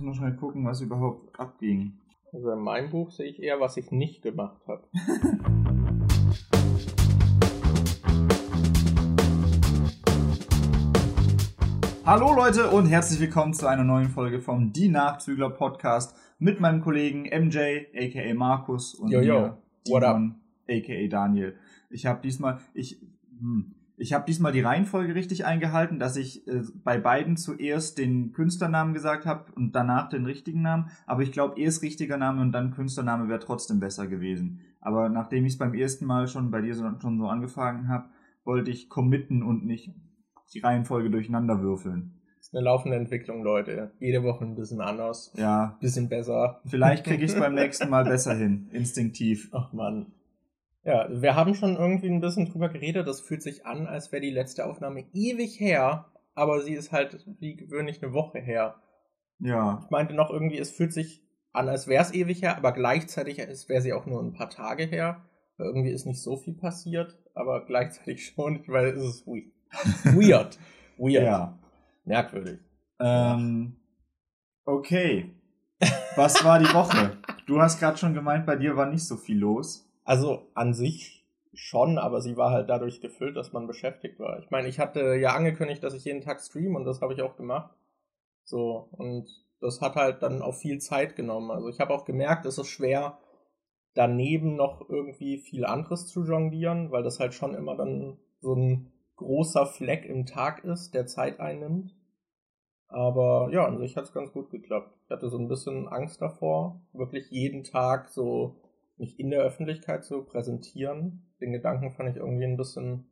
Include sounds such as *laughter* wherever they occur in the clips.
muss noch schnell gucken, was überhaupt abging. Also in meinem Buch sehe ich eher, was ich nicht gemacht habe. *laughs* Hallo Leute und herzlich willkommen zu einer neuen Folge vom Die Nachzügler Podcast mit meinem Kollegen MJ, aka Markus und Yo, yo. mir, What up? Dimon, aka Daniel. Ich habe diesmal, ich, hm, ich habe diesmal die Reihenfolge richtig eingehalten, dass ich äh, bei beiden zuerst den Künstlernamen gesagt habe und danach den richtigen Namen. Aber ich glaube, erst richtiger Name und dann Künstlername wäre trotzdem besser gewesen. Aber nachdem ich es beim ersten Mal schon bei dir so, schon so angefangen habe, wollte ich committen und nicht die Reihenfolge durcheinander würfeln. Das ist eine laufende Entwicklung, Leute. Jede Woche ein bisschen anders, Ja, ein bisschen besser. vielleicht kriege ich es beim *laughs* nächsten Mal besser hin, instinktiv. Ach man. Ja, wir haben schon irgendwie ein bisschen drüber geredet. Das fühlt sich an, als wäre die letzte Aufnahme ewig her, aber sie ist halt wie gewöhnlich eine Woche her. Ja, Ich meinte noch irgendwie, es fühlt sich an, als wäre es ewig her, aber gleichzeitig wäre sie auch nur ein paar Tage her. Weil Irgendwie ist nicht so viel passiert, aber gleichzeitig *laughs* schon, weil es ist we- *laughs* weird. Weird. ja. Merkwürdig. Ähm, okay. Was war die Woche? Du hast gerade schon gemeint, bei dir war nicht so viel los. Also an sich schon, aber sie war halt dadurch gefüllt, dass man beschäftigt war. Ich meine, ich hatte ja angekündigt, dass ich jeden Tag stream und das habe ich auch gemacht. So, und das hat halt dann auch viel Zeit genommen. Also ich habe auch gemerkt, es ist schwer, daneben noch irgendwie viel anderes zu jonglieren, weil das halt schon immer dann so ein großer Fleck im Tag ist, der Zeit einnimmt. Aber ja, an sich hat es ganz gut geklappt. Ich hatte so ein bisschen Angst davor, wirklich jeden Tag so mich in der Öffentlichkeit zu präsentieren. Den Gedanken fand ich irgendwie ein bisschen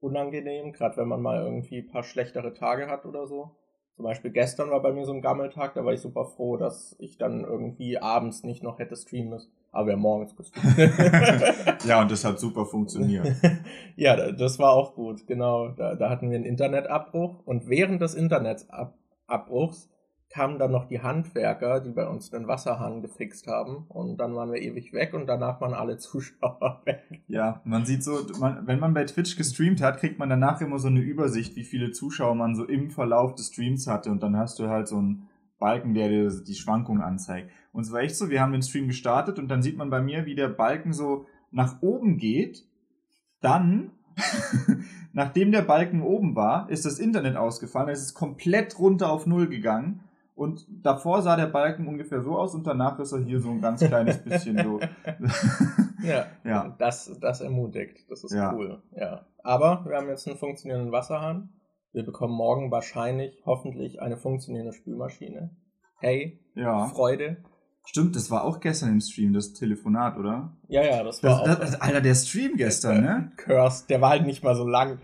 unangenehm, gerade wenn man mal irgendwie ein paar schlechtere Tage hat oder so. Zum Beispiel gestern war bei mir so ein Gammeltag, da war ich super froh, dass ich dann irgendwie abends nicht noch hätte streamen müssen. Aber wir haben morgens gestreamt. *laughs* *laughs* ja, und das hat super funktioniert. *laughs* ja, da- das war auch gut, genau. Da, da hatten wir einen Internetabbruch und während des Internetabbruchs kamen dann noch die Handwerker, die bei uns den Wasserhahn gefixt haben und dann waren wir ewig weg und danach waren alle *laughs* Zuschauer weg. Ja, man sieht so, man, wenn man bei Twitch gestreamt hat, kriegt man danach immer so eine Übersicht, wie viele Zuschauer man so im Verlauf des Streams hatte. Und dann hast du halt so einen Balken, der dir die Schwankungen anzeigt. Und es war echt so, wir haben den Stream gestartet und dann sieht man bei mir, wie der Balken so nach oben geht. Dann, *laughs* nachdem der Balken oben war, ist das Internet ausgefallen. Es ist komplett runter auf Null gegangen. Und davor sah der Balken ungefähr so aus und danach ist er hier so ein ganz kleines bisschen so. *laughs* Ja, Ja. Das, das ermutigt. Das ist Ja. cool. Ja. Aber wir haben jetzt einen funktionierenden Wasserhahn. Wir bekommen morgen wahrscheinlich, hoffentlich, eine funktionierende Spülmaschine. Hey, Ja. Freude. Stimmt, das war auch gestern im Stream, das Telefonat, oder? Ja, ja, das war Das, auch das, Alter, der Stream gestern, ne? Curse. Der war halt nicht mal so lang.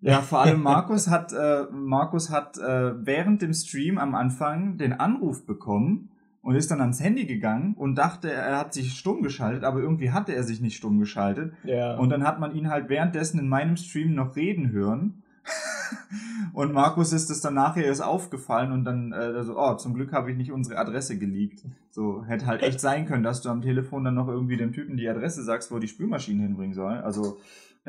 Ja, *laughs* vor allem Markus hat, äh, Markus hat äh, während dem Stream am Anfang den Anruf bekommen und ist dann ans Handy gegangen und dachte, er hat sich stumm geschaltet, aber irgendwie hatte er sich nicht stumm geschaltet. Ja. Und dann hat man ihn halt währenddessen in meinem Stream noch reden hören. *laughs* und Markus ist es dann nachher erst aufgefallen und dann äh, so, oh, zum Glück habe ich nicht unsere Adresse geleakt. So, hätte halt echt sein können, dass du am Telefon dann noch irgendwie dem Typen die Adresse sagst, wo die Spülmaschine hinbringen soll. Also,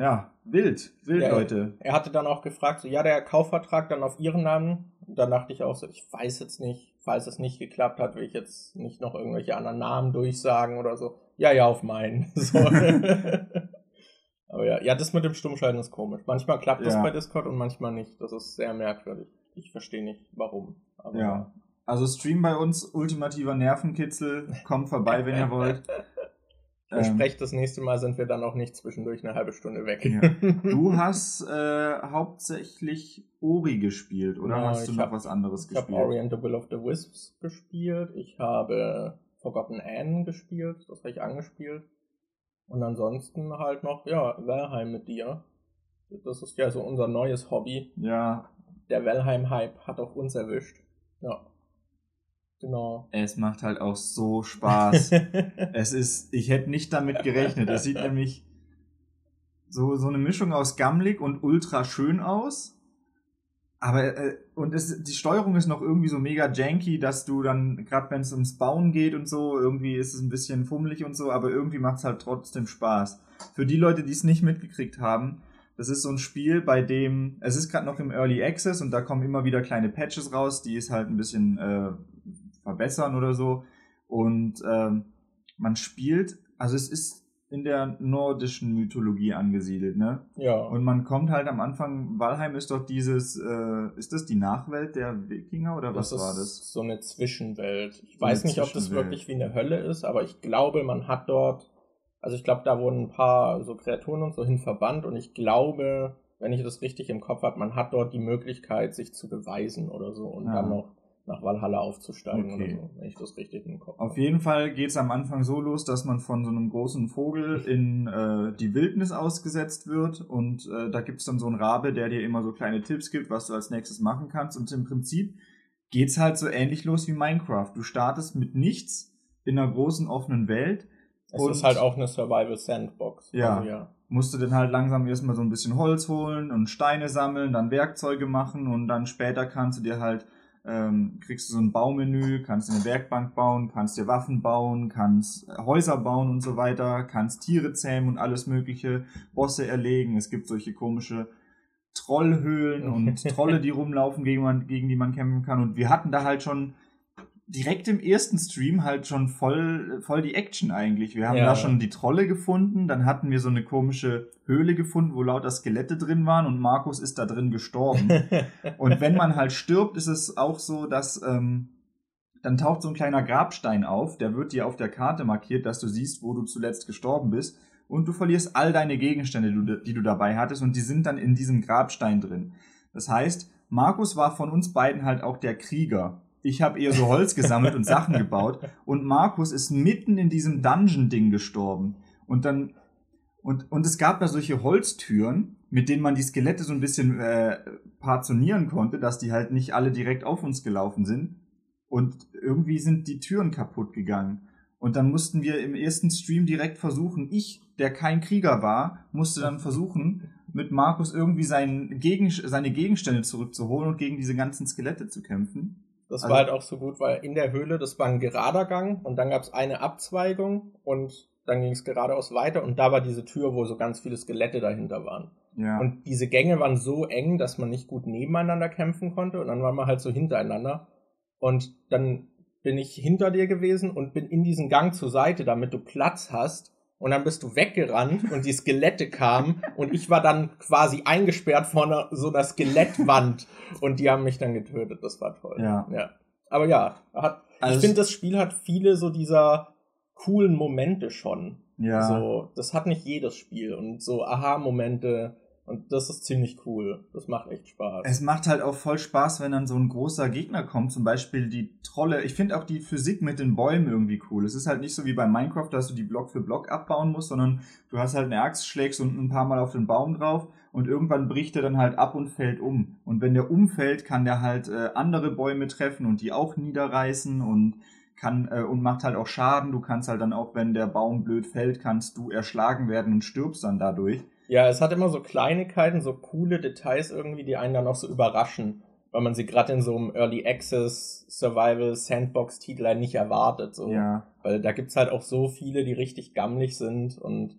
ja, wild, wild, Ja, Leute. er hatte dann auch gefragt, so, ja, der Kaufvertrag dann auf ihren Namen. Und dann dachte ich auch so, ich weiß jetzt nicht, falls es nicht geklappt hat, will ich jetzt nicht noch irgendwelche anderen Namen durchsagen oder so. Ja, ja, auf meinen. *laughs* So. *laughs* Aber ja, ja, das mit dem Stummschalten ist komisch. Manchmal klappt das Ja. bei Discord und manchmal nicht. Das ist sehr merkwürdig. Ich verstehe nicht, warum. Aber Ja. Also Stream bei uns, ultimativer Nervenkitzel. Kommt vorbei, wenn ihr wollt. *laughs* Ich Ähm, das nächste Mal sind wir dann auch nicht zwischendurch eine halbe Stunde weg. Ja. *laughs* Du hast äh, hauptsächlich Ori gespielt, oder Ja, hast du noch hab- was anderes Ich habe gespielt? Ori and the Will of the Wisps gespielt. Ich habe Forgotten Anne gespielt. Das habe ich angespielt. Und ansonsten halt noch, ja, Valheim mit dir. Das ist ja so unser neues Hobby. Ja, Der Valheim-Hype hat auch uns erwischt. Ja. Genau. es macht halt auch so Spaß. *laughs* es ist, ich hätte nicht damit gerechnet. Es sieht nämlich so, so eine Mischung aus gammelig und ultra schön aus. Aber, äh, und es, die Steuerung ist noch irgendwie so mega janky, dass du dann, gerade wenn es ums Bauen geht und so, irgendwie ist es ein bisschen fummelig und so, aber irgendwie macht es halt trotzdem Spaß. Für die Leute, die es nicht mitgekriegt haben, das ist so ein Spiel, bei dem, es ist gerade noch im Early Access und da kommen immer wieder kleine Patches raus, die es halt ein bisschen äh, verbessern oder so. Und ähm, man spielt, also es ist in der nordischen Mythologie angesiedelt, ne? Ja. Und man kommt halt am Anfang, Valheim ist doch dieses, äh, ist das die Nachwelt der Wikinger oder was das war ist das? so eine Zwischenwelt. Ich So weiß nicht, ob das wirklich wie eine Hölle ist, aber ich glaube, man hat dort, also ich glaube, da wurden ein paar so Kreaturen und so hin verbannt und ich glaube, wenn ich das richtig im Kopf habe, man hat dort die Möglichkeit, sich zu beweisen oder so und Ja. dann noch nach Valhalla aufzusteigen Okay. oder so, wenn ich das richtig im Kopf Auf habe. jeden Fall geht's am Anfang so los, dass man von so einem großen Vogel in äh, die Wildnis ausgesetzt wird und äh, da gibt's dann so einen Rabe, der dir immer so kleine Tipps gibt, was du als nächstes machen kannst und im Prinzip geht's halt so ähnlich los wie Minecraft. Du startest mit nichts in einer großen offenen Welt Es ist halt auch eine Survival Sandbox. Ja. Also, ja. musst du dann halt langsam erstmal so ein bisschen Holz holen und Steine sammeln, dann Werkzeuge machen und dann später kannst du dir halt, ähm, kriegst du so ein Baumenü, kannst eine Werkbank bauen, kannst dir Waffen bauen, kannst äh, Häuser bauen und so weiter, kannst Tiere zähmen und alles mögliche, Bosse erlegen. Es gibt solche komische Trollhöhlen und *laughs* Trolle, die rumlaufen, gegen, man, gegen die man kämpfen kann. Und wir hatten da halt schon direkt im ersten Stream halt schon voll, voll die Action eigentlich. Wir haben Ja. da schon die Trolle gefunden, dann hatten wir so eine komische Höhle gefunden, wo lauter Skelette drin waren und Markus ist da drin gestorben. *laughs* und wenn man halt stirbt, ist es auch so, dass ähm, dann taucht so ein kleiner Grabstein auf, der wird dir auf der Karte markiert, dass du siehst, wo du zuletzt gestorben bist. Und du verlierst all deine Gegenstände, die du- die du dabei hattest, und die sind dann in diesem Grabstein drin. Das heißt, Markus war von uns beiden halt auch der Krieger. Ich habe eher so Holz gesammelt und Sachen *laughs* gebaut. Und Markus ist mitten in diesem Dungeon-Ding gestorben. Und dann. Und, und es gab da solche Holztüren, mit denen man die Skelette so ein bisschen äh, partitionieren konnte, dass die halt nicht alle direkt auf uns gelaufen sind. Und irgendwie sind die Türen kaputt gegangen. Und dann mussten wir im ersten Stream direkt versuchen, ich, der kein Krieger war, musste dann versuchen, mit Markus irgendwie seine Gegenstände zurückzuholen und gegen diese ganzen Skelette zu kämpfen. Das Also- war halt auch so gut, weil in der Höhle, das war ein gerader Gang und dann gab es eine Abzweigung und dann ging es geradeaus weiter und da war diese Tür, wo so ganz viele Skelette dahinter waren. Ja. Und diese Gänge waren so eng, dass man nicht gut nebeneinander kämpfen konnte und dann waren wir halt so hintereinander. Und dann bin ich hinter dir gewesen und bin in diesen Gang zur Seite, damit du Platz hast. Und dann bist du weggerannt und die Skelette kamen und ich war dann quasi eingesperrt vor einer, so einer Skelettwand und die haben mich dann getötet. Das war toll. Ja. ja. Aber ja, hat, Also ich finde, das Spiel hat viele so dieser coolen Momente schon. ja. So, das hat nicht jedes Spiel und so Aha-Momente und das ist ziemlich cool. Das macht echt Spaß. Es macht halt auch voll Spaß, wenn dann so ein großer Gegner kommt, zum Beispiel die Trolle. Ich finde auch die Physik mit den Bäumen irgendwie cool. Es ist halt nicht so wie bei Minecraft, dass du die Block für Block abbauen musst, sondern du hast halt eine Axt, schlägst unten ein paar Mal auf den Baum drauf und irgendwann bricht er dann halt ab und fällt um. Und wenn der umfällt, kann der halt äh, andere Bäume treffen und die auch niederreißen und kann äh, und macht halt auch Schaden. Du kannst halt dann auch, wenn der Baum blöd fällt, kannst du erschlagen werden und stirbst dann dadurch. Ja, es hat immer so Kleinigkeiten, so coole Details irgendwie, die einen dann auch so überraschen, weil man sie gerade in so einem Early Access Survival Sandbox Titel halt nicht erwartet. So. Ja. Weil da gibt's halt auch so viele, die richtig gammelig sind und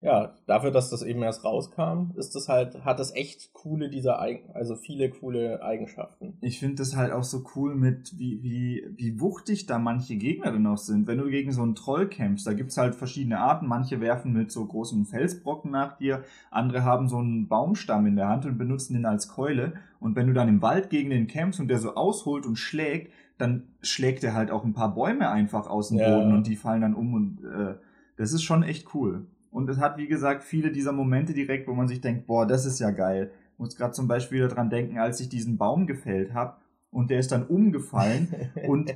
ja, dafür, dass das eben erst rauskam, ist das halt, hat das echt coole dieser Eigen, also viele coole Eigenschaften. Ich finde das halt auch so cool mit, wie, wie, wie wuchtig da manche Gegner denn auch sind. Wenn du gegen so einen Troll kämpfst, da gibt's halt verschiedene Arten. Manche werfen mit so großen Felsbrocken nach dir, andere haben so einen Baumstamm in der Hand und benutzen den als Keule. Und wenn du dann im Wald gegen den kämpfst und der so ausholt und schlägt, dann schlägt er halt auch ein paar Bäume einfach aus dem Ja. Boden und die fallen dann um und äh, das ist schon echt cool. Und es hat, wie gesagt, viele dieser Momente direkt, wo man sich denkt, boah, das ist ja geil. Ich muss gerade zum Beispiel daran denken, als ich diesen Baum gefällt habe und der ist dann umgefallen *laughs* und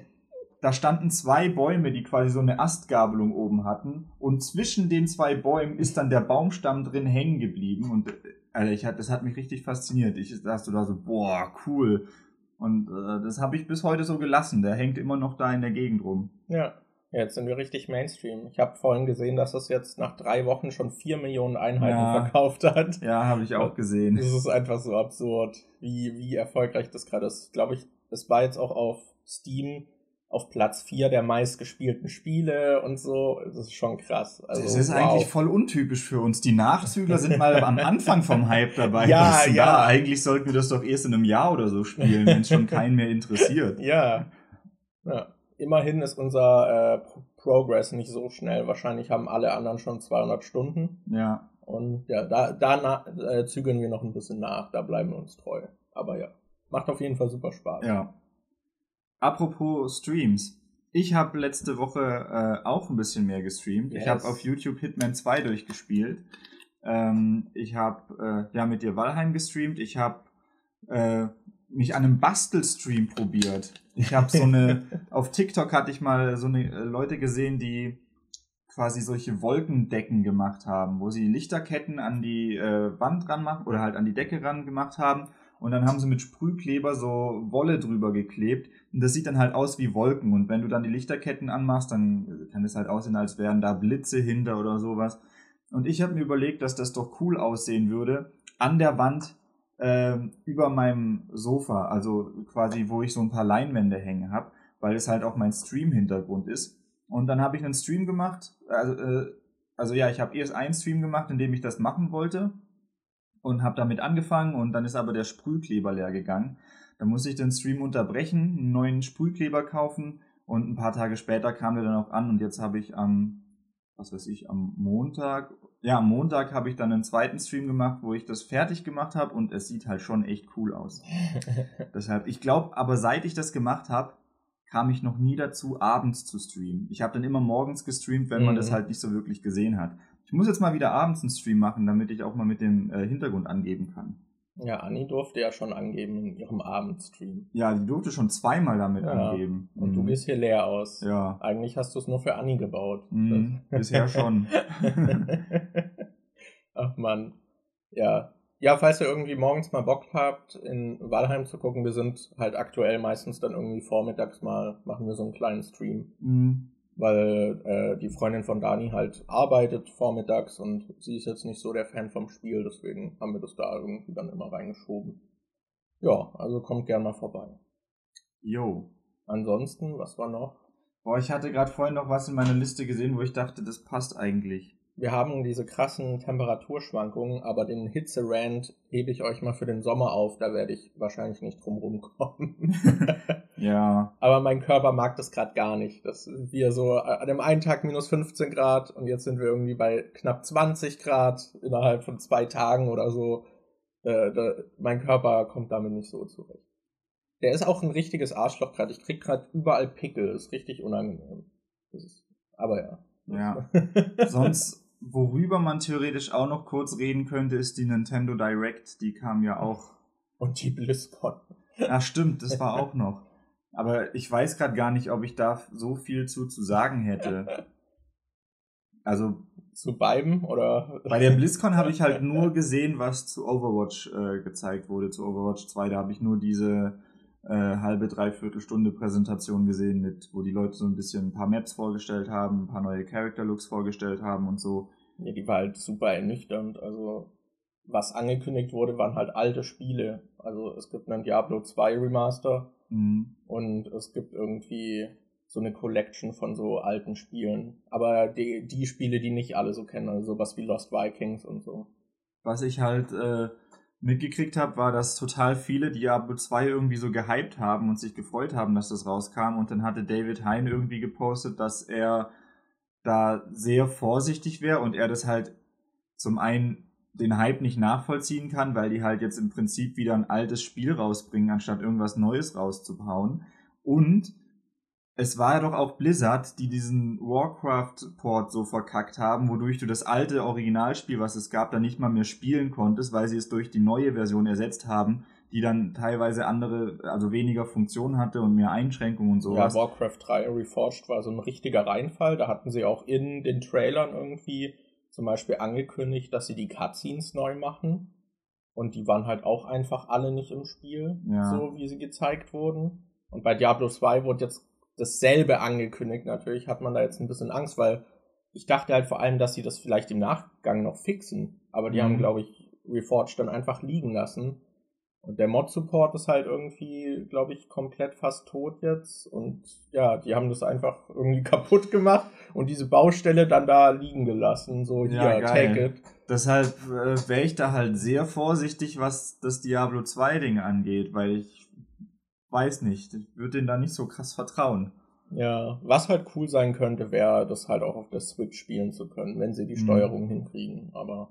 da standen zwei Bäume, die quasi so eine Astgabelung oben hatten und zwischen den zwei Bäumen ist dann der Baumstamm drin hängen geblieben und äh, Alter, ich das hat mich richtig fasziniert. Ich saß da so, boah, cool. Und äh, das habe ich bis heute so gelassen. Der hängt immer noch da in der Gegend rum. Ja, jetzt sind wir richtig Mainstream. Ich habe vorhin gesehen, dass das jetzt nach drei Wochen schon vier Millionen Einheiten Ja. verkauft hat. Ja, habe ich auch gesehen. Das ist einfach so absurd, wie, wie erfolgreich das gerade ist. Glaube ich, es war jetzt auch auf Steam auf Platz 4 der meistgespielten Spiele und so. Das ist schon krass. Also, das ist wow. eigentlich voll untypisch für uns. Die Nachzügler sind mal am Anfang vom Hype dabei. *laughs* Ja, ja. Da? Eigentlich sollten wir das doch erst in einem Jahr oder so spielen, wenn es schon keinen mehr interessiert. *laughs* Ja, Ja, immerhin ist unser äh, Progress nicht so schnell. Wahrscheinlich haben alle anderen schon 200 Stunden. Ja. Und ja, da, da äh, zügeln wir noch ein bisschen nach. Da bleiben wir uns treu. Aber ja, macht auf jeden Fall super Spaß. Ja. Apropos Streams. Ich habe letzte Woche äh, auch ein bisschen mehr gestreamt. Yes. Ich habe auf YouTube Hitman 2 durchgespielt. Ähm, ich habe äh, ja mit dir Valheim gestreamt. Ich habe äh, mich an einem Bastelstream probiert. Ich habe so eine *laughs* auf TikTok hatte ich mal so eine äh, Leute gesehen, die quasi solche Wolkendecken gemacht haben, wo sie Lichterketten an die äh, Wand ran machen oder halt an die Decke ran gemacht haben und dann haben sie mit Sprühkleber so Wolle drüber geklebt und das sieht dann halt aus wie Wolken und wenn du dann die Lichterketten anmachst, dann kann es halt aussehen, als wären da Blitze hinter oder sowas. Und ich habe mir überlegt, dass das doch cool aussehen würde, an der Wand äh, über meinem Sofa, also quasi, wo ich so ein paar Leinwände hängen habe, weil es halt auch mein Stream-Hintergrund ist. Und dann habe ich einen Stream gemacht, also, äh, also ja, ich habe erst einen Stream gemacht, in dem ich das machen wollte und habe damit angefangen und dann ist aber der Sprühkleber leer gegangen. Dann musste ich den Stream unterbrechen, einen neuen Sprühkleber kaufen und ein paar Tage später kam der dann auch an und jetzt habe ich am, was weiß ich, am Montag, ja, am Montag habe ich dann einen zweiten Stream gemacht, wo ich das fertig gemacht habe und es sieht halt schon echt cool aus. *laughs* Deshalb, ich glaube, aber seit ich das gemacht habe, kam ich noch nie dazu, abends zu streamen. Ich habe dann immer morgens gestreamt, wenn man mhm. das halt nicht so wirklich gesehen hat. Ich muss jetzt mal wieder abends einen Stream machen, damit ich auch mal mit dem äh, Hintergrund angeben kann. Ja, Anni durfte ja schon angeben in ihrem Abendstream. Ja, die durfte schon zweimal damit ja, angeben. Und mhm. du gehst hier leer aus. Ja. Eigentlich hast du es nur für Anni gebaut. Mhm, bisher schon. *laughs* Ach man. Ja. Ja, falls ihr irgendwie morgens mal Bock habt, in Walheim zu gucken, wir sind halt aktuell meistens dann irgendwie vormittags mal, machen wir so einen kleinen Stream. Mhm weil äh, die Freundin von Dani halt arbeitet vormittags und sie ist jetzt nicht so der Fan vom Spiel, deswegen haben wir das da irgendwie dann immer reingeschoben. Ja, also kommt gern mal vorbei. Jo. Ansonsten, was war noch? Boah, ich hatte gerade vorhin noch was in meiner Liste gesehen, wo ich dachte, das passt eigentlich wir haben diese krassen Temperaturschwankungen, aber den Hitzerand hebe ich euch mal für den Sommer auf, da werde ich wahrscheinlich nicht drum rumkommen. *laughs* *laughs* ja. Aber mein Körper mag das gerade gar nicht. dass wir so an dem einen Tag minus 15 Grad und jetzt sind wir irgendwie bei knapp 20 Grad innerhalb von zwei Tagen oder so. Äh, da, mein Körper kommt damit nicht so zurecht. Der ist auch ein richtiges Arschloch gerade. Ich krieg gerade überall Pickel. Ist richtig unangenehm. Ist, aber ja. Ja. *laughs* Sonst Worüber man theoretisch auch noch kurz reden könnte, ist die Nintendo Direct. Die kam ja auch. Und die BlizzCon. Ach stimmt, das war auch noch. Aber ich weiß gerade gar nicht, ob ich da so viel zu, zu sagen hätte. *laughs* Also. Zu beiden oder? Bei der BlizzCon habe ich halt *laughs* nur gesehen, was zu Overwatch äh, gezeigt wurde, zu Overwatch 2. Da habe ich nur diese äh, halbe, dreiviertel Stunde Präsentation gesehen, mit, wo die Leute so ein bisschen ein paar Maps vorgestellt haben, ein paar neue Character Looks vorgestellt haben und so. Ja, die war halt super ernüchternd. Also, was angekündigt wurde, waren halt alte Spiele. Also, es gibt einen Diablo 2 Remaster und es gibt irgendwie so eine Collection von so alten Spielen. Aber die, die Spiele, die nicht alle so kennen, also sowas wie Lost Vikings und so. Was ich halt äh, mitgekriegt habe, war, dass total viele Diablo 2 irgendwie so gehypt haben und sich gefreut haben, dass das rauskam. Und dann hatte David Hein irgendwie gepostet, dass er da sehr vorsichtig wäre und er das halt zum einen den Hype nicht nachvollziehen kann, weil die halt jetzt im Prinzip wieder ein altes Spiel rausbringen, anstatt irgendwas Neues rauszubauen. Und es war ja doch auch Blizzard, die diesen Warcraft-Port so verkackt haben, wodurch du das alte Originalspiel, was es gab, dann nicht mal mehr spielen konntest, weil sie es durch die neue Version ersetzt haben, die dann teilweise andere, also weniger Funktionen hatte und mehr Einschränkungen und sowas. Ja, Warcraft 3 Reforged war so ein richtiger Reinfall. Da hatten sie auch in den Trailern irgendwie zum Beispiel angekündigt, dass sie die Cutscenes neu machen. Und die waren halt auch einfach alle nicht im Spiel, ja. so wie sie gezeigt wurden. Und bei Diablo 2 wurde jetzt dasselbe angekündigt. Natürlich hat man da jetzt ein bisschen Angst, weil ich dachte halt vor allem, dass sie das vielleicht im Nachgang noch fixen. Aber die mhm. haben, glaube ich, Reforged dann einfach liegen lassen. Und der Mod-Support ist halt irgendwie, glaube ich, komplett fast tot jetzt. Und ja, die haben das einfach irgendwie *laughs* kaputt gemacht und diese Baustelle dann da liegen gelassen. So, ja, hier, geil. take it. Deshalb äh, wäre ich da halt sehr vorsichtig, was das Diablo 2-Ding angeht, weil ich weiß nicht. Ich würde denen da nicht so krass vertrauen. Ja, was halt cool sein könnte, wäre das halt auch auf der Switch spielen zu können, wenn sie die mhm. Steuerung hinkriegen. Aber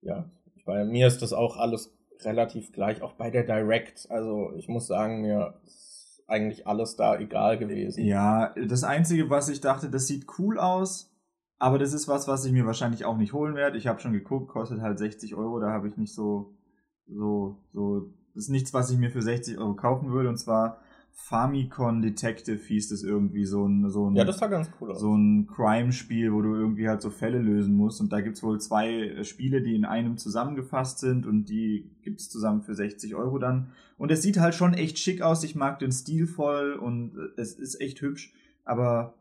ja, bei mir ist das auch alles relativ gleich, auch bei der Direct. Also ich muss sagen, mir ist eigentlich alles da egal gewesen. Ja, das Einzige, was ich dachte, das sieht cool aus, aber das ist was, was ich mir wahrscheinlich auch nicht holen werde. Ich habe schon geguckt, kostet halt 60 Euro, da habe ich nicht so, so, so, das ist nichts, was ich mir für 60 Euro kaufen würde. Und zwar Famicom Detective hieß das irgendwie so ein so ein ja das sah ganz cool aus. so ein Crime-Spiel, wo du irgendwie halt so Fälle lösen musst und da gibt's wohl zwei äh, Spiele, die in einem zusammengefasst sind und die gibt's zusammen für 60 Euro dann und es sieht halt schon echt schick aus. Ich mag den Stil voll und äh, es ist echt hübsch, aber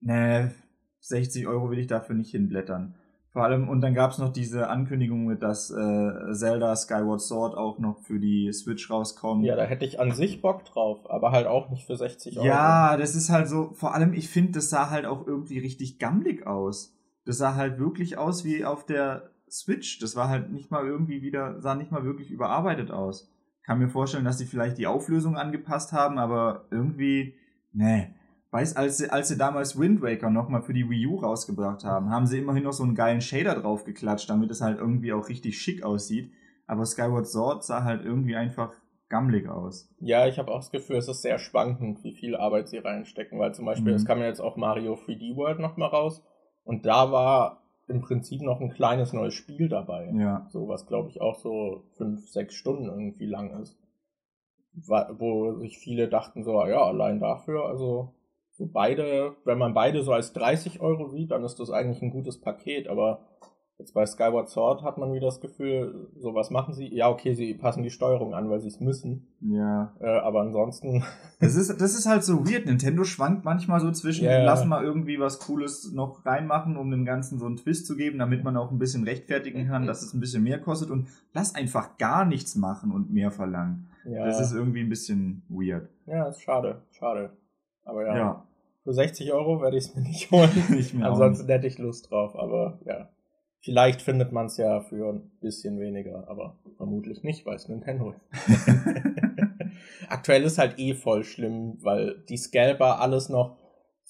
ne 60 Euro will ich dafür nicht hinblättern. Vor allem, und dann gab es noch diese Ankündigung mit, dass äh, Zelda Skyward Sword auch noch für die Switch rauskommt. Ja, da hätte ich an sich Bock drauf, aber halt auch nicht für 60 Euro. Ja, das ist halt so, vor allem, ich finde, das sah halt auch irgendwie richtig gammelig aus. Das sah halt wirklich aus wie auf der Switch. Das war halt nicht mal irgendwie wieder, sah nicht mal wirklich überarbeitet aus. Kann mir vorstellen, dass sie vielleicht die Auflösung angepasst haben, aber irgendwie, nee. Weißt, als sie, als sie damals Wind Waker nochmal für die Wii U rausgebracht haben, haben sie immerhin noch so einen geilen Shader drauf geklatscht, damit es halt irgendwie auch richtig schick aussieht. Aber Skyward Sword sah halt irgendwie einfach gammelig aus. Ja, ich habe auch das Gefühl, es ist sehr schwankend, wie viel Arbeit sie reinstecken, weil zum Beispiel, es mhm. kam ja jetzt auch Mario 3D World nochmal raus und da war im Prinzip noch ein kleines neues Spiel dabei. Ja. So was, glaube ich, auch so fünf, sechs Stunden irgendwie lang ist. Wo sich viele dachten so, ja, allein dafür, also so beide, wenn man beide so als 30 Euro sieht, dann ist das eigentlich ein gutes Paket, aber jetzt bei Skyward Sword hat man wieder das Gefühl, so was machen sie? Ja, okay, sie passen die Steuerung an, weil sie es müssen. Ja. Äh, aber ansonsten. *laughs* Das ist, das ist halt so weird. Nintendo schwankt manchmal so zwischen, yeah. lass mal irgendwie was Cooles noch reinmachen, um dem Ganzen so einen Twist zu geben, damit man auch ein bisschen rechtfertigen kann, dass es ein bisschen mehr kostet und lass einfach gar nichts machen und mehr verlangen. Ja. Das ist irgendwie ein bisschen weird. Ja, ist schade, schade. Aber ja. ja. Für 60 Euro werde ich es mir nicht *laughs* holen. nicht mehr Ansonsten hätte ich Lust drauf, aber ja. Vielleicht findet man es ja für ein bisschen weniger, aber vermutlich nicht, weil es Nintendo ist. *laughs* Aktuell ist halt eh voll schlimm, weil die Scalper alles noch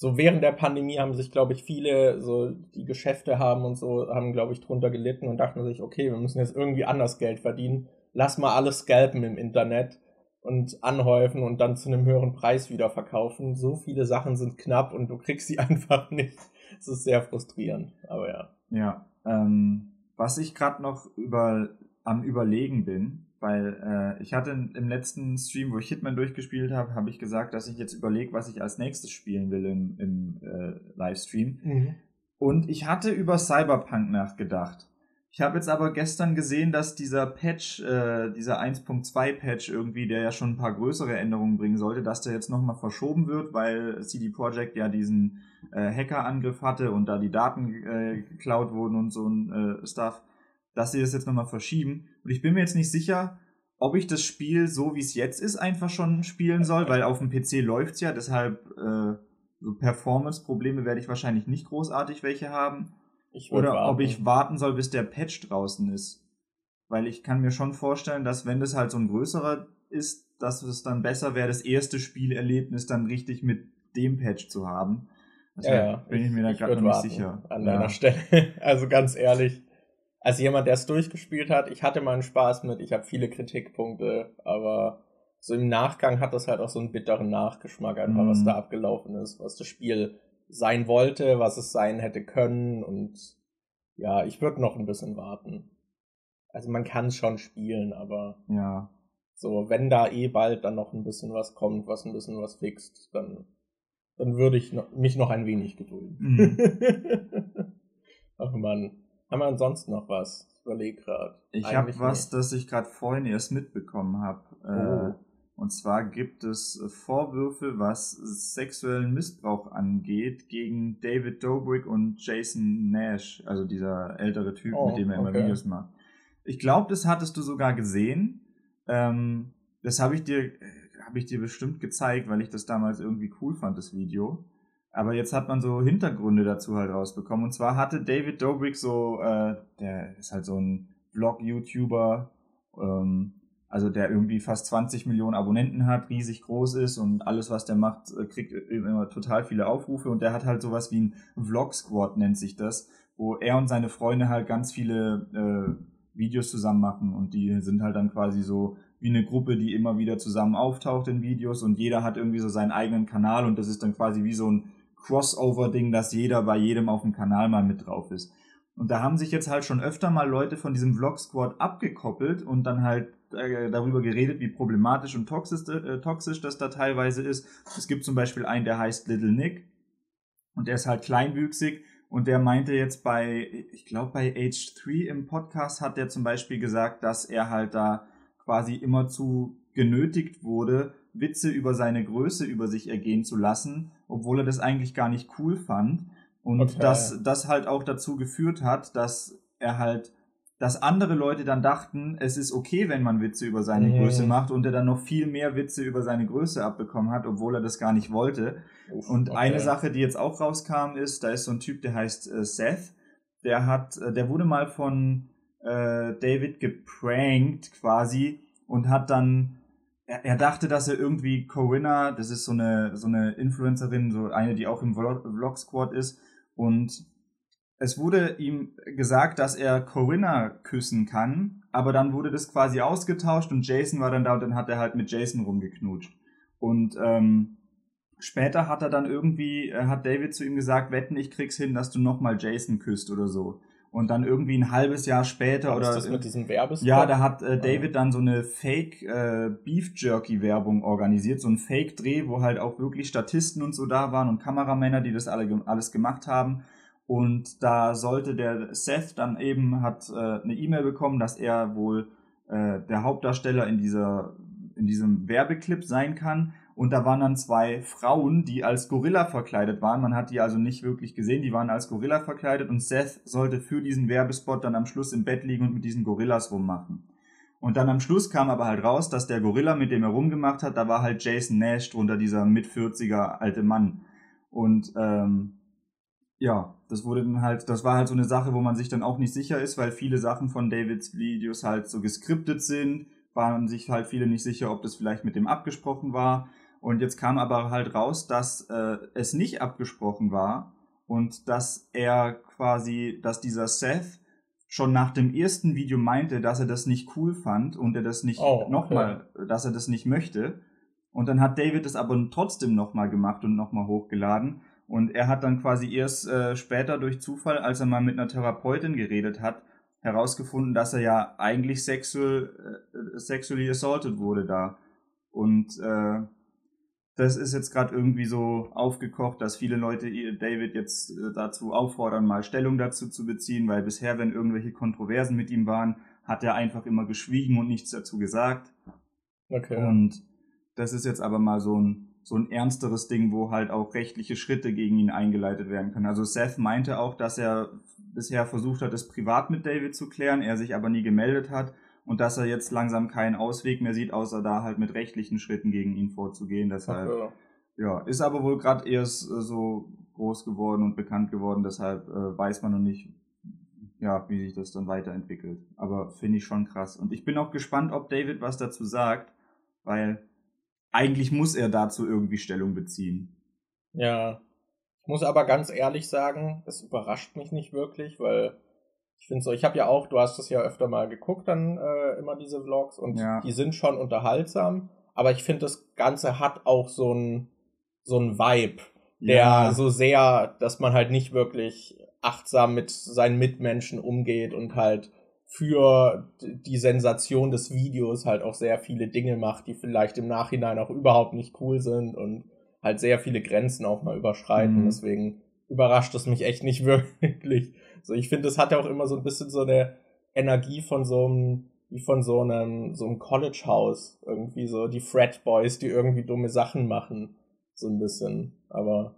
so während der Pandemie haben sich, glaube ich, viele, so die Geschäfte haben und so, haben, glaube ich, drunter gelitten und dachten sich, okay, wir müssen jetzt irgendwie anders Geld verdienen. Lass mal alles scalpen im Internet und anhäufen und dann zu einem höheren Preis wieder verkaufen. So viele Sachen sind knapp und du kriegst sie *laughs* einfach nicht. Es ist sehr frustrierend, aber ja. Ja, ähm, was ich gerade noch über, am Überlegen bin, weil äh, ich hatte im letzten Stream, wo ich Hitman durchgespielt habe, habe ich gesagt, dass ich jetzt überlege, was ich als nächstes spielen will im, im äh, Livestream. Mhm. Und ich hatte über Cyberpunk nachgedacht. Ich habe jetzt aber gestern gesehen, dass dieser Patch, äh, dieser 1.2 Patch irgendwie, der ja schon ein paar größere Änderungen bringen sollte, dass der jetzt nochmal verschoben wird, weil CD Projekt ja diesen äh, Hackerangriff hatte und da die Daten äh, geklaut wurden und so ein äh, Stuff, dass sie das jetzt nochmal verschieben. Und ich bin mir jetzt nicht sicher, ob ich das Spiel so wie es jetzt ist einfach schon spielen soll, weil auf dem PC läuft's ja, deshalb äh, so Performance-Probleme werde ich wahrscheinlich nicht großartig welche haben oder warten. ob ich warten soll, bis der Patch draußen ist. Weil ich kann mir schon vorstellen, dass wenn das halt so ein größerer ist, dass es dann besser wäre, das erste Spielerlebnis dann richtig mit dem Patch zu haben. Deshalb ja, ja. bin ich mir da gerade nicht sicher. An ja. deiner Stelle. *laughs* Also ganz ehrlich, als jemand, der es durchgespielt hat, ich hatte meinen Spaß mit, ich habe viele Kritikpunkte, aber so im Nachgang hat das halt auch so einen bitteren Nachgeschmack, einfach mhm. was da abgelaufen ist, was das Spiel sein wollte, was es sein hätte können und ja, ich würde noch ein bisschen warten. Also man kann es schon spielen, aber ja. So, wenn da eh bald dann noch ein bisschen was kommt, was ein bisschen was fixt, dann, dann würde ich noch, mich noch ein wenig gedulden. Mhm. *laughs* Ach man, haben wir ansonsten noch was? Ich überlege gerade. Ich habe was, das ich gerade vorhin erst mitbekommen habe. Äh, oh. Und zwar gibt es Vorwürfe, was sexuellen Missbrauch angeht, gegen David Dobrik und Jason Nash, also dieser ältere Typ, oh, mit dem er immer okay. Videos macht. Ich glaube, das hattest du sogar gesehen. Ähm, das habe ich dir, habe ich dir bestimmt gezeigt, weil ich das damals irgendwie cool fand, das Video. Aber jetzt hat man so Hintergründe dazu halt rausbekommen. Und zwar hatte David Dobrik so, äh, der ist halt so ein Vlog-YouTuber, ähm, also der irgendwie fast 20 Millionen Abonnenten hat, riesig groß ist und alles, was der macht, äh, kriegt immer total viele Aufrufe. Und der hat halt sowas wie ein Vlog Squad nennt sich das, wo er und seine Freunde halt ganz viele äh, Videos zusammen machen. Und die sind halt dann quasi so wie eine Gruppe, die immer wieder zusammen auftaucht in Videos. Und jeder hat irgendwie so seinen eigenen Kanal. Und das ist dann quasi wie so ein Crossover-Ding, dass jeder bei jedem auf dem Kanal mal mit drauf ist. Und da haben sich jetzt halt schon öfter mal Leute von diesem Vlog Squad abgekoppelt und dann halt darüber geredet, wie problematisch und toxisch, äh, toxisch das da teilweise ist. Es gibt zum Beispiel einen, der heißt Little Nick und der ist halt kleinwüchsig und der meinte jetzt bei, ich glaube bei Age 3 im Podcast hat der zum Beispiel gesagt, dass er halt da quasi immer zu genötigt wurde, Witze über seine Größe über sich ergehen zu lassen, obwohl er das eigentlich gar nicht cool fand. Und okay. dass das halt auch dazu geführt hat, dass er halt, dass andere Leute dann dachten, es ist okay, wenn man Witze über seine mhm. Größe macht und er dann noch viel mehr Witze über seine Größe abbekommen hat, obwohl er das gar nicht wollte. Uff, und okay. eine Sache, die jetzt auch rauskam, ist, da ist so ein Typ, der heißt äh, Seth, der hat, äh, der wurde mal von äh, David geprankt quasi und hat dann er, er dachte, dass er irgendwie Corinna, das ist so eine so eine Influencerin, so eine, die auch im Vlog Squad ist und es wurde ihm gesagt, dass er Corinna küssen kann, aber dann wurde das quasi ausgetauscht und Jason war dann da und dann hat er halt mit Jason rumgeknutscht. Und ähm, später hat er dann irgendwie, äh, hat David zu ihm gesagt, wetten, ich krieg's hin, dass du nochmal Jason küsst oder so. Und dann irgendwie ein halbes Jahr später oder. Ist das mit diesem Werbespot? Ja, da hat äh, David dann so eine Fake äh, Beef Jerky Werbung organisiert, so ein Fake Dreh, wo halt auch wirklich Statisten und so da waren und Kameramänner, die das alle alles gemacht haben. Und da sollte der Seth dann eben hat äh, eine E-Mail bekommen, dass er wohl äh, der Hauptdarsteller in dieser in diesem Werbeclip sein kann. Und da waren dann zwei Frauen, die als Gorilla verkleidet waren. Man hat die also nicht wirklich gesehen, die waren als Gorilla verkleidet und Seth sollte für diesen Werbespot dann am Schluss im Bett liegen und mit diesen Gorillas rummachen. Und dann am Schluss kam aber halt raus, dass der Gorilla, mit dem er rumgemacht hat, da war halt Jason Nash drunter, dieser mit 40er alte Mann. Und ähm, ja, das wurde dann halt, das war halt so eine Sache, wo man sich dann auch nicht sicher ist, weil viele Sachen von Davids Videos halt so geskriptet sind, waren sich halt viele nicht sicher, ob das vielleicht mit dem abgesprochen war. Und jetzt kam aber halt raus, dass äh, es nicht abgesprochen war und dass er quasi, dass dieser Seth schon nach dem ersten Video meinte, dass er das nicht cool fand und er das nicht oh, okay. nochmal, dass er das nicht möchte. Und dann hat David es aber trotzdem nochmal gemacht und nochmal hochgeladen. Und er hat dann quasi erst äh, später durch Zufall, als er mal mit einer Therapeutin geredet hat, herausgefunden, dass er ja eigentlich sexual, äh, sexually assaulted wurde da. Und äh, das ist jetzt gerade irgendwie so aufgekocht, dass viele Leute David jetzt äh, dazu auffordern, mal Stellung dazu zu beziehen, weil bisher, wenn irgendwelche Kontroversen mit ihm waren, hat er einfach immer geschwiegen und nichts dazu gesagt. Okay. Und das ist jetzt aber mal so ein, so ein ernsteres Ding, wo halt auch rechtliche Schritte gegen ihn eingeleitet werden können. Also Seth meinte auch, dass er bisher versucht hat, es privat mit David zu klären, er sich aber nie gemeldet hat und dass er jetzt langsam keinen Ausweg mehr sieht, außer da halt mit rechtlichen Schritten gegen ihn vorzugehen. Deshalb, ja. ja. ist aber wohl gerade erst äh, so groß geworden und bekannt geworden, deshalb äh, weiß man noch nicht, ja, wie sich das dann weiterentwickelt. Aber finde ich schon krass. Und ich bin auch gespannt, ob David was dazu sagt, weil eigentlich muss er dazu irgendwie Stellung beziehen. Ja. Ich muss aber ganz ehrlich sagen, es überrascht mich nicht wirklich, weil ich finde so, ich habe ja auch, du hast es ja öfter mal geguckt, dann äh, immer diese Vlogs und ja. die sind schon unterhaltsam, aber ich finde, das Ganze hat auch so ein so ein Vibe, der ja. so sehr, dass man halt nicht wirklich achtsam mit seinen Mitmenschen umgeht und halt für die Sensation des Videos halt auch sehr viele Dinge macht, die vielleicht im Nachhinein auch überhaupt nicht cool sind und halt sehr viele Grenzen auch mal überschreiten. Mhm. Deswegen überrascht es mich echt nicht *laughs* wirklich. So, ich finde, es hat ja auch immer so ein bisschen so eine Energie von so einem, wie von so einem, so einem College-Haus. Irgendwie so die Frat Boys, die irgendwie dumme Sachen machen. So ein bisschen. Aber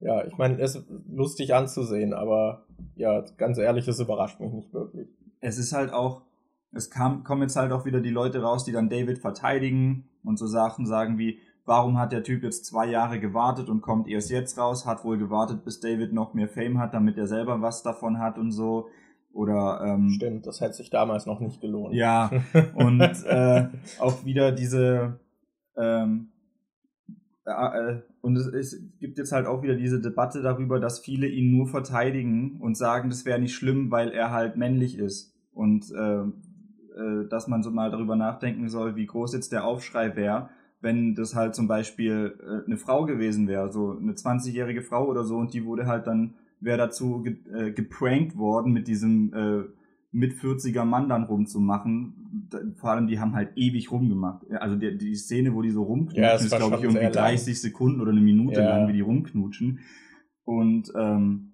ja, ich meine, es ist lustig anzusehen, aber ja, ganz ehrlich, es überrascht mich nicht wirklich. Es ist halt auch, es kam, kommen jetzt halt auch wieder die Leute raus, die dann David verteidigen und so Sachen sagen wie, warum hat der Typ jetzt zwei Jahre gewartet und kommt erst jetzt raus, hat wohl gewartet, bis David noch mehr Fame hat, damit er selber was davon hat und so. Oder ähm, Stimmt, das hätte sich damals noch nicht gelohnt. Ja, *laughs* und äh, auch wieder diese ähm, äh, und es, es, gibt jetzt halt auch wieder diese Debatte darüber, dass viele ihn nur verteidigen und sagen, das wäre nicht schlimm, weil er halt männlich ist. Und äh, äh, dass man so mal darüber nachdenken soll, wie groß jetzt der Aufschrei wäre, wenn das halt zum Beispiel äh, eine Frau gewesen wäre, so eine 20-jährige Frau oder so, und die wurde halt dann, wäre dazu ge äh, geprankt worden mit diesem äh, mit 40er Mann dann rumzumachen. Vor allem, die haben halt ewig rumgemacht. Also die, die Szene, wo die so rumknutschen, ja, ist, glaube ich, irgendwie 30 lang. Sekunden oder eine Minute ja. lang, wie die rumknutschen. Und ähm,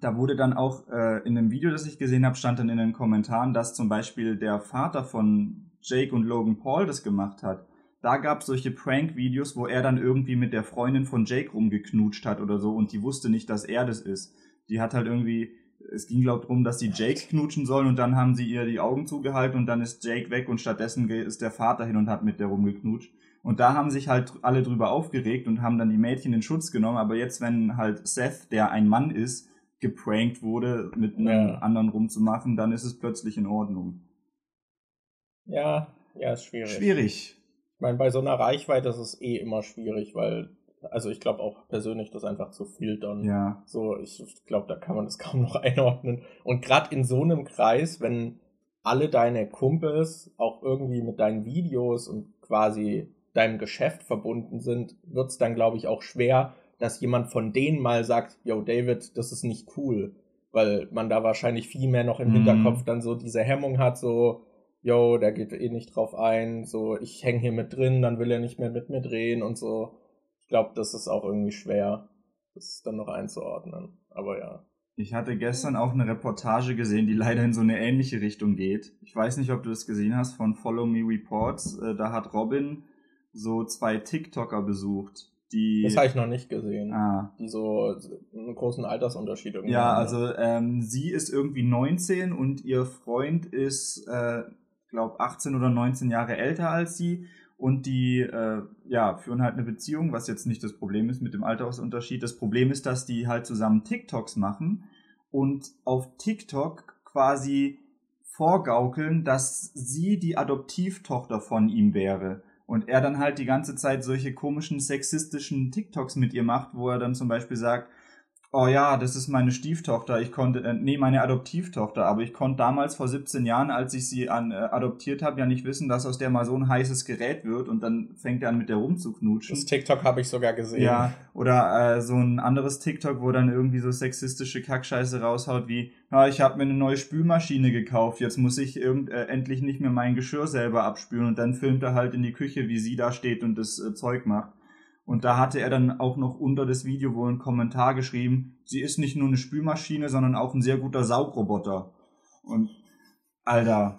da wurde dann auch äh, in einem Video, das ich gesehen habe, stand dann in den Kommentaren, dass zum Beispiel der Vater von Jake und Logan Paul das gemacht hat. Da gab es solche Prank-Videos, wo er dann irgendwie mit der Freundin von Jake rumgeknutscht hat oder so und die wusste nicht, dass er das ist. Die hat halt irgendwie es ging, glaube ich, darum, dass sie Jake knutschen sollen und dann haben sie ihr die Augen zugehalten und dann ist Jake weg und stattdessen ist der Vater hin und hat mit der rumgeknutscht. Und da haben sich halt alle drüber aufgeregt und haben dann die Mädchen in Schutz genommen. Aber jetzt, wenn halt Seth, der ein Mann ist, geprankt wurde, mit einem ja. anderen rumzumachen, dann ist es plötzlich in Ordnung. Ja, ja, ist schwierig. Schwierig. Ich meine, bei so einer Reichweite ist es eh immer schwierig, weil also ich glaube auch persönlich, das einfach zu filtern. Ja. So, ich glaube, da kann man das *laughs* kaum noch einordnen. Und gerade in so einem Kreis, wenn alle deine Kumpels auch irgendwie mit deinen Videos und quasi deinem Geschäft verbunden sind, wird es dann, glaube ich, auch schwer, dass jemand von denen mal sagt, yo, David, das ist nicht cool. Weil man da wahrscheinlich viel mehr noch im mhm. Hinterkopf dann so diese Hemmung hat, so, yo, der geht eh nicht drauf ein, so, ich hänge hier mit drin, dann will er nicht mehr mit mir drehen und so ich glaube, das ist auch irgendwie schwer, das dann noch einzuordnen. Aber ja. Ich hatte gestern auch eine Reportage gesehen, die leider in so eine ähnliche Richtung geht. Ich weiß nicht, ob du das gesehen hast von Follow Me Reports. Äh, da hat Robin so zwei TikToker besucht. Die, das habe ich noch nicht gesehen. Ah. Die so einen großen Altersunterschied irgendwie Ja, haben. also ähm, sie ist irgendwie 19 und ihr Freund ist, äh, glaube 18 oder 19 Jahre älter als sie und die äh, ja, führen halt eine Beziehung, was jetzt nicht das Problem ist mit dem Altersunterschied. Das Problem ist, dass die halt zusammen TikToks machen und auf TikTok quasi vorgaukeln, dass sie die Adoptivtochter von ihm wäre. Und er dann halt die ganze Zeit solche komischen sexistischen TikToks mit ihr macht, wo er dann zum Beispiel sagt, oh ja, das ist meine Stieftochter, ich konnte, äh, nee, meine Adoptivtochter, aber ich konnte damals vor 17 Jahren, als ich sie an, äh, adoptiert habe, ja nicht wissen, dass aus der mal so ein heißes Gerät wird und dann fängt er an mit der rumzuknutschen. Das TikTok habe ich sogar gesehen. Ja, oder äh, so ein anderes TikTok, wo dann irgendwie so sexistische Kackscheiße raushaut wie, ja, ich habe mir eine neue Spülmaschine gekauft, jetzt muss ich irgend, äh, endlich nicht mehr mein Geschirr selber abspülen und dann filmt er halt in die Küche, wie sie da steht und das äh, Zeug macht. Und da hatte er dann auch noch unter das Video wohl einen Kommentar geschrieben, sie ist nicht nur eine Spülmaschine, sondern auch ein sehr guter Saugroboter. Und, Alter.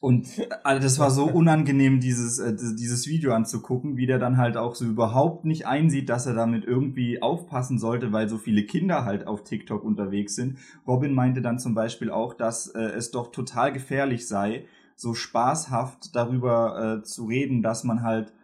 Und Alter, das war so *laughs* unangenehm, dieses, äh, dieses Video anzugucken, wie der dann halt auch so überhaupt nicht einsieht, dass er damit irgendwie aufpassen sollte, weil so viele Kinder halt auf TikTok unterwegs sind. Robin meinte dann zum Beispiel auch, dass äh, es doch total gefährlich sei, so spaßhaft darüber äh, zu reden, dass man halt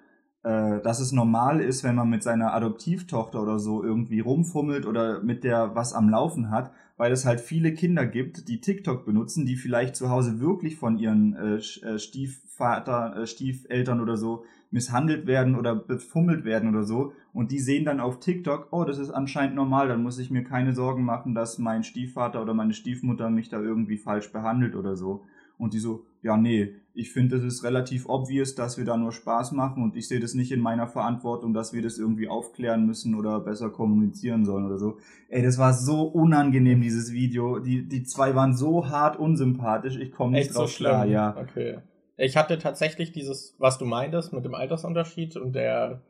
äh, dass es normal ist, wenn man mit seiner Adoptivtochter oder so irgendwie rumfummelt oder mit der was am Laufen hat, weil es halt viele Kinder gibt, die TikTok benutzen, die vielleicht zu Hause wirklich von ihren äh, äh, Stiefvater, äh, Stiefeltern oder so misshandelt werden oder befummelt werden oder so und die sehen dann auf TikTok, oh, das ist anscheinend normal, dann muss ich mir keine Sorgen machen, dass mein Stiefvater oder meine Stiefmutter mich da irgendwie falsch behandelt oder so. Und die so, ja, nee, ich finde, es ist relativ obvious, dass wir da nur Spaß machen und ich sehe das nicht in meiner Verantwortung, dass wir das irgendwie aufklären müssen oder besser kommunizieren sollen oder so. Ey, das war so unangenehm, dieses Video. Die, die zwei waren so hart unsympathisch, ich komme nicht Echt drauf so klar, ja. Okay. Ich hatte tatsächlich dieses, was du meintest mit dem Altersunterschied und der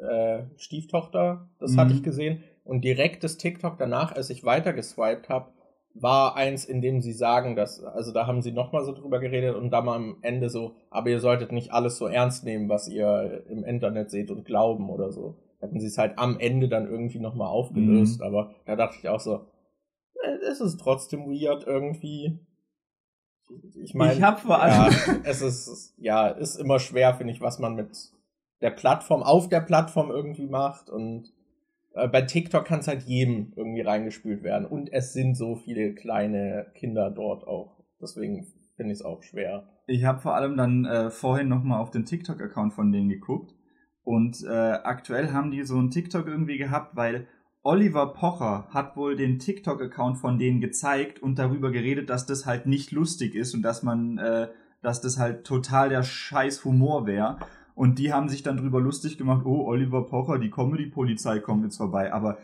äh, Stieftochter, das mhm. hatte ich gesehen. Und direkt das TikTok danach, als ich weiter geswiped habe, war eins, in dem sie sagen, dass, also da haben sie nochmal so drüber geredet und dann mal am Ende so, aber ihr solltet nicht alles so ernst nehmen, was ihr im Internet seht und glauben oder so. Hätten sie es halt am Ende dann irgendwie nochmal aufgelöst, mhm. aber da dachte ich auch so, äh, es ist trotzdem weird irgendwie. Ich meine, ich hab vor allem. Ja, *laughs* es ist, ja, ist immer schwer, finde ich, was man mit der Plattform, auf der Plattform irgendwie macht und bei TikTok kann es halt jedem irgendwie reingespült werden. Und es sind so viele kleine Kinder dort auch. Deswegen finde ich es auch schwer. Ich habe vor allem dann äh, vorhin nochmal auf den TikTok-Account von denen geguckt. Und äh, aktuell haben die so einen TikTok irgendwie gehabt, weil Oliver Pocher hat wohl den TikTok-Account von denen gezeigt und darüber geredet, dass das halt nicht lustig ist und dass man, äh, dass das halt total der scheiß Humor wäre. Und die haben sich dann drüber lustig gemacht, oh, Oliver Pocher, die Comedy-Polizei kommt jetzt vorbei. Aber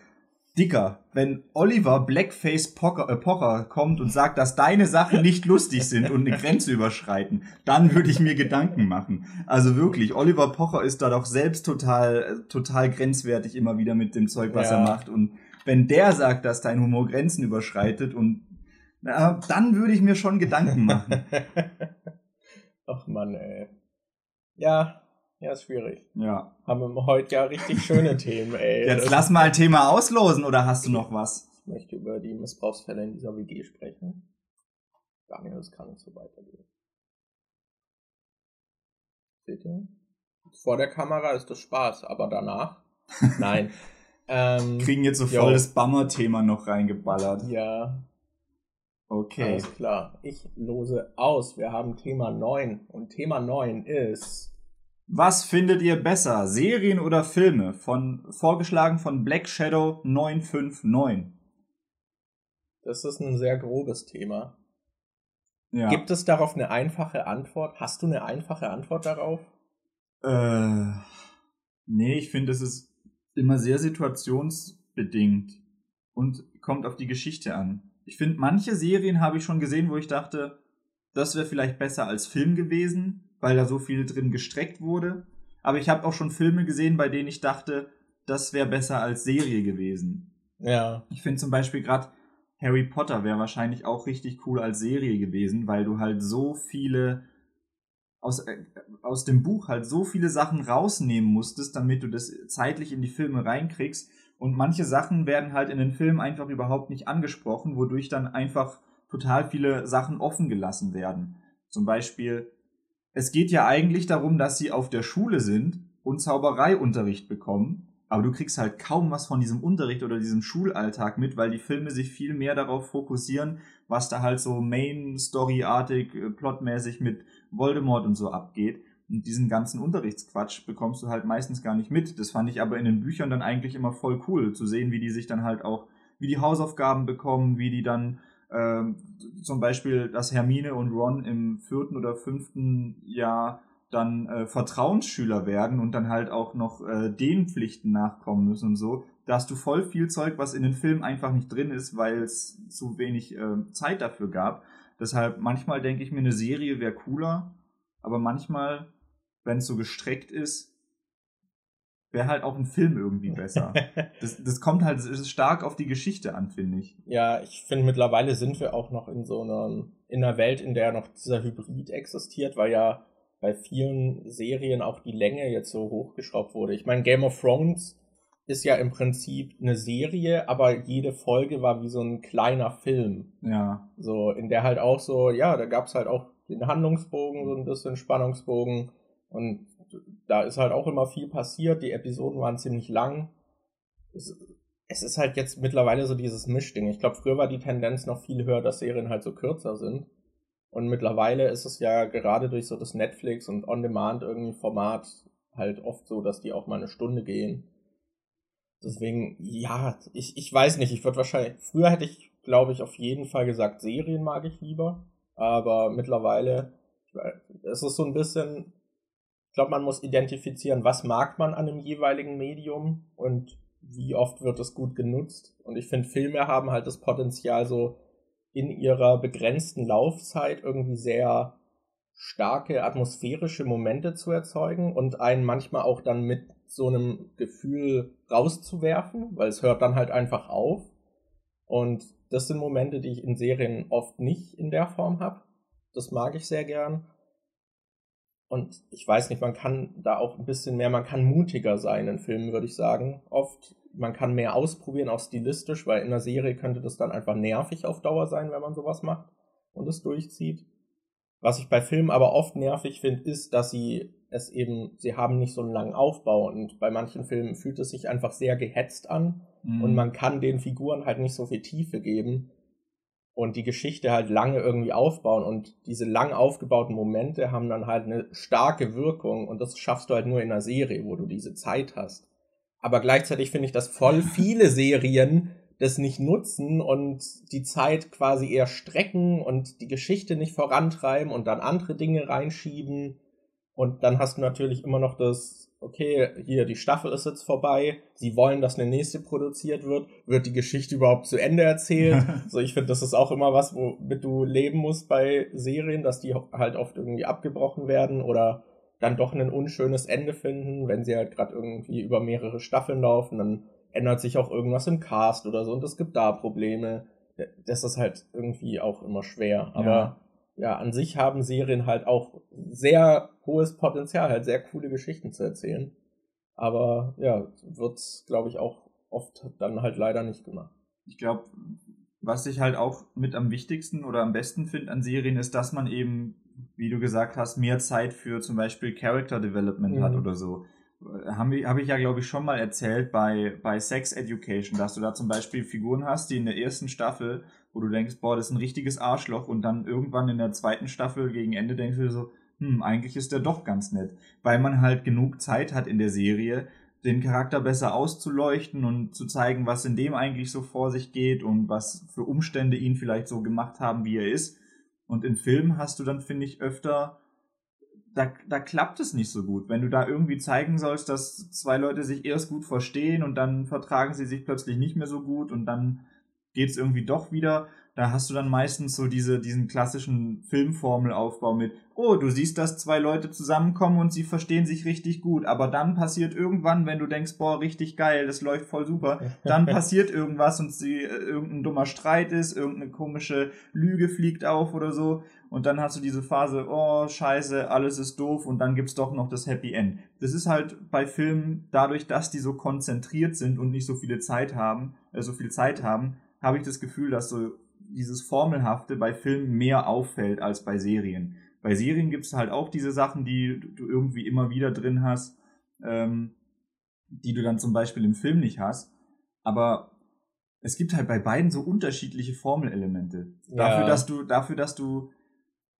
Dicker, wenn Oliver Blackface Pocher, äh, Pocher kommt und sagt, dass deine Sachen nicht lustig sind und eine Grenze überschreiten, dann würde ich mir Gedanken machen. Also wirklich, Oliver Pocher ist da doch selbst total, total grenzwertig immer wieder mit dem Zeug, was ja. er macht. Und wenn der sagt, dass dein Humor Grenzen überschreitet und na, dann würde ich mir schon Gedanken machen. *laughs* Ach man, ey. Ja, ja, ist schwierig. Ja. Haben wir heute ja richtig schöne *laughs* Themen, ey. Jetzt lass mal Thema auslosen, oder hast du noch was? Ich möchte über die Missbrauchsfälle in dieser WG sprechen. Daniel, das kann nicht so weitergehen. Seht ihr? Vor der Kamera ist das Spaß, aber danach? *laughs* Nein. ähm, Kriegen jetzt so voll das Bummer-Thema noch reingeballert. Ja. Okay. Alles klar. Ich lose aus. Wir haben Thema 9. Und Thema 9 ist was findet ihr besser, Serien oder Filme? Von, vorgeschlagen von Black Shadow 959. Das ist ein sehr grobes Thema. Ja. Gibt es darauf eine einfache Antwort? Hast du eine einfache Antwort darauf? Äh, nee, ich finde, es ist immer sehr situationsbedingt und kommt auf die Geschichte an. Ich finde, manche Serien habe ich schon gesehen, wo ich dachte, das wäre vielleicht besser als Film gewesen weil da so viel drin gestreckt wurde. Aber ich habe auch schon Filme gesehen, bei denen ich dachte, das wäre besser als Serie gewesen. Ja. Ich finde zum Beispiel gerade Harry Potter wäre wahrscheinlich auch richtig cool als Serie gewesen, weil du halt so viele aus, äh, aus dem Buch halt so viele Sachen rausnehmen musstest, damit du das zeitlich in die Filme reinkriegst. Und manche Sachen werden halt in den Filmen einfach überhaupt nicht angesprochen, wodurch dann einfach total viele Sachen offen gelassen werden. Zum Beispiel es geht ja eigentlich darum, dass sie auf der Schule sind und Zaubereiunterricht bekommen, aber du kriegst halt kaum was von diesem Unterricht oder diesem Schulalltag mit, weil die Filme sich viel mehr darauf fokussieren, was da halt so Main-Story-artig, äh, plotmäßig mit Voldemort und so abgeht. Und diesen ganzen Unterrichtsquatsch bekommst du halt meistens gar nicht mit. Das fand ich aber in den Büchern dann eigentlich immer voll cool, zu sehen, wie die sich dann halt auch, wie die Hausaufgaben bekommen, wie die dann ähm, zum Beispiel, dass Hermine und Ron im vierten oder fünften Jahr dann äh, Vertrauensschüler werden und dann halt auch noch äh, den Pflichten nachkommen müssen und so. Da hast du voll viel Zeug, was in den Filmen einfach nicht drin ist, weil es zu wenig äh, Zeit dafür gab. Deshalb manchmal denke ich mir, eine Serie wäre cooler, aber manchmal, wenn es so gestreckt ist, wäre halt auch ein Film irgendwie besser. *laughs* das, das kommt halt stark auf die Geschichte an, finde ich. Ja, ich finde mittlerweile sind wir auch noch in so einer, in einer Welt, in der noch dieser Hybrid existiert, weil ja bei vielen Serien auch die Länge jetzt so hochgeschraubt wurde. Ich meine, Game of Thrones ist ja im Prinzip eine Serie, aber jede Folge war wie so ein kleiner Film. Ja. So, in der halt auch so, ja, da gab es halt auch den Handlungsbogen, so ein bisschen Spannungsbogen und da ist halt auch immer viel passiert. Die Episoden waren ziemlich lang. Es, es ist halt jetzt mittlerweile so dieses Mischding. Ich glaube, früher war die Tendenz noch viel höher, dass Serien halt so kürzer sind. Und mittlerweile ist es ja gerade durch so das Netflix und On-Demand irgendwie Format halt oft so, dass die auch mal eine Stunde gehen. Deswegen, ja, ich, ich weiß nicht, ich würde wahrscheinlich, früher hätte ich, glaube ich, auf jeden Fall gesagt, Serien mag ich lieber. Aber mittlerweile, es ist so ein bisschen, ich glaube, man muss identifizieren, was mag man an einem jeweiligen Medium und wie oft wird es gut genutzt. Und ich finde, Filme haben halt das Potenzial, so in ihrer begrenzten Laufzeit irgendwie sehr starke atmosphärische Momente zu erzeugen und einen manchmal auch dann mit so einem Gefühl rauszuwerfen, weil es hört dann halt einfach auf. Und das sind Momente, die ich in Serien oft nicht in der Form habe. Das mag ich sehr gern. Und ich weiß nicht, man kann da auch ein bisschen mehr, man kann mutiger sein in Filmen, würde ich sagen. Oft, man kann mehr ausprobieren, auch stilistisch, weil in einer Serie könnte das dann einfach nervig auf Dauer sein, wenn man sowas macht und es durchzieht. Was ich bei Filmen aber oft nervig finde, ist, dass sie es eben, sie haben nicht so einen langen Aufbau und bei manchen Filmen fühlt es sich einfach sehr gehetzt an mhm. und man kann den Figuren halt nicht so viel Tiefe geben und die Geschichte halt lange irgendwie aufbauen und diese lang aufgebauten Momente haben dann halt eine starke Wirkung und das schaffst du halt nur in einer Serie, wo du diese Zeit hast. Aber gleichzeitig finde ich, dass voll viele Serien das nicht nutzen und die Zeit quasi eher strecken und die Geschichte nicht vorantreiben und dann andere Dinge reinschieben. Und dann hast du natürlich immer noch das, okay, hier die Staffel ist jetzt vorbei, sie wollen, dass eine nächste produziert wird, wird die Geschichte überhaupt zu Ende erzählt? *laughs* so, ich finde, das ist auch immer was, womit du leben musst bei Serien, dass die halt oft irgendwie abgebrochen werden oder dann doch ein unschönes Ende finden, wenn sie halt gerade irgendwie über mehrere Staffeln laufen, dann ändert sich auch irgendwas im Cast oder so und es gibt da Probleme. Das ist halt irgendwie auch immer schwer. Aber ja. Ja, an sich haben Serien halt auch sehr hohes Potenzial, halt sehr coole Geschichten zu erzählen. Aber ja, wird, glaube ich, auch oft dann halt leider nicht gemacht. Ich glaube, was ich halt auch mit am wichtigsten oder am besten finde an Serien, ist, dass man eben, wie du gesagt hast, mehr Zeit für zum Beispiel Character Development mhm. hat oder so habe hab ich ja, glaube ich, schon mal erzählt bei, bei Sex Education, dass du da zum Beispiel Figuren hast, die in der ersten Staffel, wo du denkst, boah, das ist ein richtiges Arschloch und dann irgendwann in der zweiten Staffel gegen Ende denkst du so, hm, eigentlich ist der doch ganz nett. Weil man halt genug Zeit hat in der Serie, den Charakter besser auszuleuchten und zu zeigen, was in dem eigentlich so vor sich geht und was für Umstände ihn vielleicht so gemacht haben, wie er ist. Und in Filmen hast du dann, finde ich, öfter da, da klappt es nicht so gut. Wenn du da irgendwie zeigen sollst, dass zwei Leute sich erst gut verstehen und dann vertragen sie sich plötzlich nicht mehr so gut und dann geht es irgendwie doch wieder, da hast du dann meistens so diese, diesen klassischen Filmformelaufbau mit, oh, du siehst, dass zwei Leute zusammenkommen und sie verstehen sich richtig gut, aber dann passiert irgendwann, wenn du denkst, boah, richtig geil, das läuft voll super, dann *laughs* passiert irgendwas und sie, äh, irgendein dummer Streit ist, irgendeine komische Lüge fliegt auf oder so. Und dann hast du diese Phase, oh, scheiße, alles ist doof und dann gibt's doch noch das Happy End. Das ist halt bei Filmen dadurch, dass die so konzentriert sind und nicht so viele Zeit haben, äh, so viel Zeit haben, habe ich das Gefühl, dass so dieses Formelhafte bei Filmen mehr auffällt als bei Serien. Bei Serien gibt es halt auch diese Sachen, die du irgendwie immer wieder drin hast, ähm, die du dann zum Beispiel im Film nicht hast. Aber es gibt halt bei beiden so unterschiedliche Formelelemente. Ja. Dafür, dass du, dafür, dass du,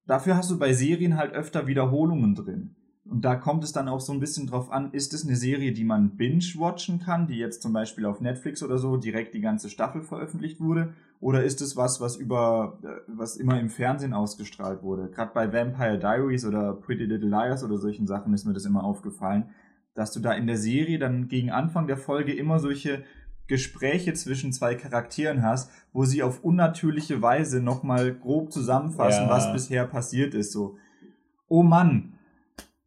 dafür hast du bei Serien halt öfter Wiederholungen drin. Und da kommt es dann auch so ein bisschen drauf an, ist es eine Serie, die man binge-watchen kann, die jetzt zum Beispiel auf Netflix oder so direkt die ganze Staffel veröffentlicht wurde, oder ist es was, was über, äh, was immer im Fernsehen ausgestrahlt wurde? Gerade bei Vampire Diaries oder Pretty Little Liars oder solchen Sachen ist mir das immer aufgefallen, dass du da in der Serie dann gegen Anfang der Folge immer solche Gespräche zwischen zwei Charakteren hast, wo sie auf unnatürliche Weise nochmal grob zusammenfassen, ja. was bisher passiert ist. So, oh Mann,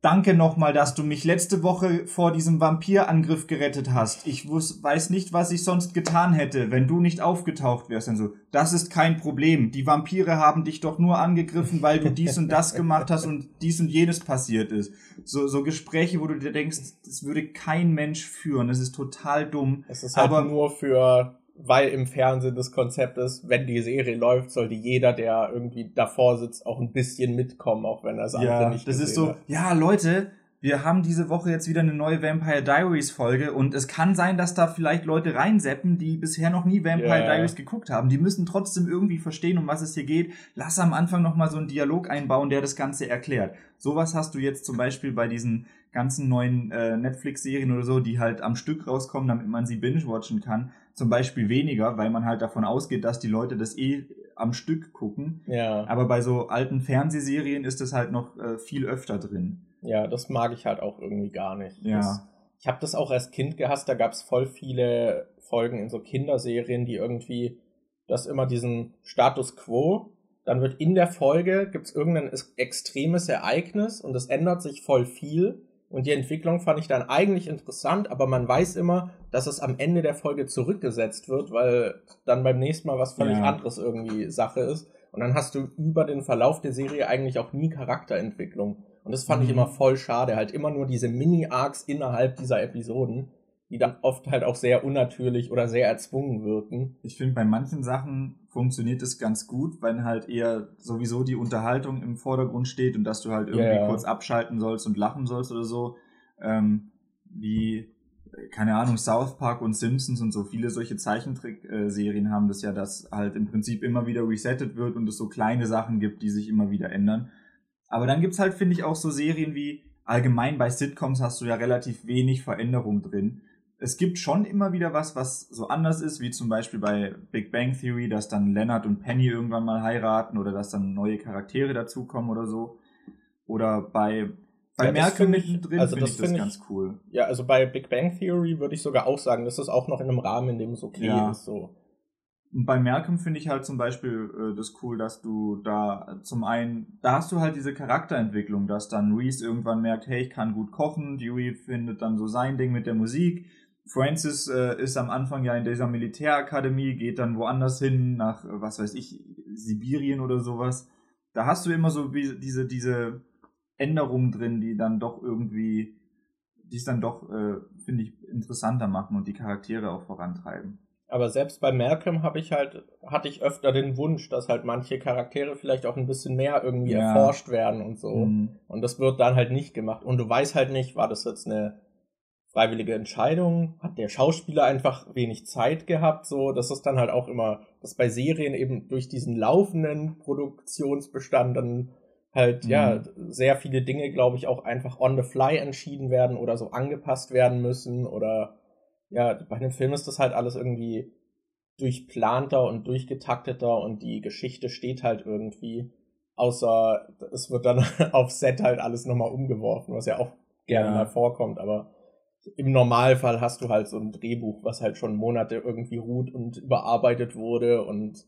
Danke nochmal, dass du mich letzte Woche vor diesem Vampirangriff gerettet hast. Ich wus weiß nicht, was ich sonst getan hätte, wenn du nicht aufgetaucht wärst. Und so, das ist kein Problem. Die Vampire haben dich doch nur angegriffen, weil du dies und das gemacht hast und dies und jenes passiert ist. So, so Gespräche, wo du dir denkst, das würde kein Mensch führen. Das ist total dumm. Es ist halt aber nur für weil im Fernsehen das Konzept ist, wenn die Serie läuft, sollte jeder, der irgendwie davor sitzt, auch ein bisschen mitkommen, auch wenn er es ja, andere nicht das ist so, hat. ja, Leute, wir haben diese Woche jetzt wieder eine neue Vampire Diaries Folge und es kann sein, dass da vielleicht Leute reinseppen, die bisher noch nie Vampire yeah. Diaries geguckt haben. Die müssen trotzdem irgendwie verstehen, um was es hier geht. Lass am Anfang nochmal so einen Dialog einbauen, der das Ganze erklärt. Sowas hast du jetzt zum Beispiel bei diesen ganzen neuen äh, Netflix-Serien oder so, die halt am Stück rauskommen, damit man sie binge-watchen kann zum Beispiel weniger, weil man halt davon ausgeht, dass die Leute das eh am Stück gucken. Ja. Aber bei so alten Fernsehserien ist es halt noch äh, viel öfter drin. Ja, das mag ich halt auch irgendwie gar nicht. Ja. Das, ich habe das auch als Kind gehasst, da gab es voll viele Folgen in so Kinderserien, die irgendwie das immer diesen Status quo, dann wird in der Folge, gibt es irgendein extremes Ereignis und es ändert sich voll viel und die Entwicklung fand ich dann eigentlich interessant, aber man weiß immer, dass es am Ende der Folge zurückgesetzt wird, weil dann beim nächsten Mal was völlig ja. anderes irgendwie Sache ist. Und dann hast du über den Verlauf der Serie eigentlich auch nie Charakterentwicklung. Und das fand mhm. ich immer voll schade. Halt immer nur diese Mini-Arcs innerhalb dieser Episoden. Die dann oft halt auch sehr unnatürlich oder sehr erzwungen wirken. Ich finde, bei manchen Sachen funktioniert es ganz gut, wenn halt eher sowieso die Unterhaltung im Vordergrund steht und dass du halt irgendwie ja. kurz abschalten sollst und lachen sollst oder so. Ähm, wie, äh, keine Ahnung, South Park und Simpsons und so viele solche Zeichentrickserien haben das ja, dass halt im Prinzip immer wieder resettet wird und es so kleine Sachen gibt, die sich immer wieder ändern. Aber dann gibt's halt, finde ich, auch so Serien wie, allgemein bei Sitcoms hast du ja relativ wenig Veränderung drin. Es gibt schon immer wieder was, was so anders ist, wie zum Beispiel bei Big Bang Theory, dass dann Leonard und Penny irgendwann mal heiraten oder dass dann neue Charaktere dazukommen oder so. Oder bei, bei Ja, ich- mittendrin also finde das ich das find ich- ganz cool. Ja, also bei Big Bang Theory würde ich sogar auch sagen, das ist auch noch in einem Rahmen, in dem es okay Ja. ist. So. Und bei Malcolm finde ich halt zum Beispiel äh, das cool, dass du da zum einen, da hast du halt diese Charakterentwicklung, dass dann Reese irgendwann merkt, hey, ich kann gut kochen, Dewey findet dann so sein Ding mit der Musik, Francis äh, ist am Anfang ja in dieser Militärakademie, geht dann woanders hin, nach, äh, was weiß ich, Sibirien oder sowas. Da hast du immer so wie diese, diese Änderungen drin, die dann doch irgendwie, die es dann doch, äh, finde ich, interessanter machen und die Charaktere auch vorantreiben. Aber selbst bei Malcolm habe ich halt, hatte ich öfter den Wunsch, dass halt manche Charaktere vielleicht auch ein bisschen mehr irgendwie Ja. erforscht werden und so. Mhm. Und das wird dann halt nicht gemacht. Und du weißt halt nicht, war das jetzt eine freiwillige Entscheidung? Hat der Schauspieler einfach wenig Zeit gehabt? So, das ist dann halt auch immer, dass bei Serien eben durch diesen laufenden Produktionsbestand dann halt, Mhm. ja, sehr viele Dinge, glaube ich, auch einfach on the fly entschieden werden oder so angepasst werden müssen oder ja, bei einem Film ist das halt alles irgendwie durchplanter und durchgetakteter und die Geschichte steht halt irgendwie. Außer es wird dann *laughs* auf Set halt alles nochmal umgeworfen, was ja auch gerne Ja. mal vorkommt, aber im Normalfall hast du halt so ein Drehbuch, was halt schon Monate irgendwie ruht und überarbeitet wurde und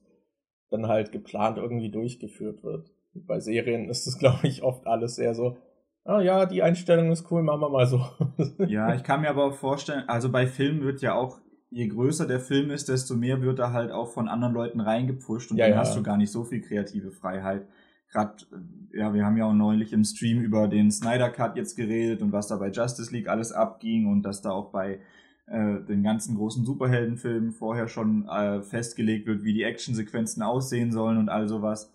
dann halt geplant irgendwie durchgeführt wird. Und bei Serien ist es, *laughs* glaube ich, oft alles sehr so, ah ja, die Einstellung ist cool, machen wir mal so. *laughs* Ja, ich kann mir aber auch vorstellen, also bei Filmen wird ja auch, je größer der Film ist, desto mehr wird er halt auch von anderen Leuten reingepfuscht und Ja, dann ja. hast du gar nicht so viel kreative Freiheit. Gerade, ja, wir haben ja auch neulich im Stream über den Snyder Cut jetzt geredet und was da bei Justice League alles abging und dass da auch bei äh, den ganzen großen Superheldenfilmen vorher schon äh, festgelegt wird, wie die Actionsequenzen aussehen sollen und all sowas.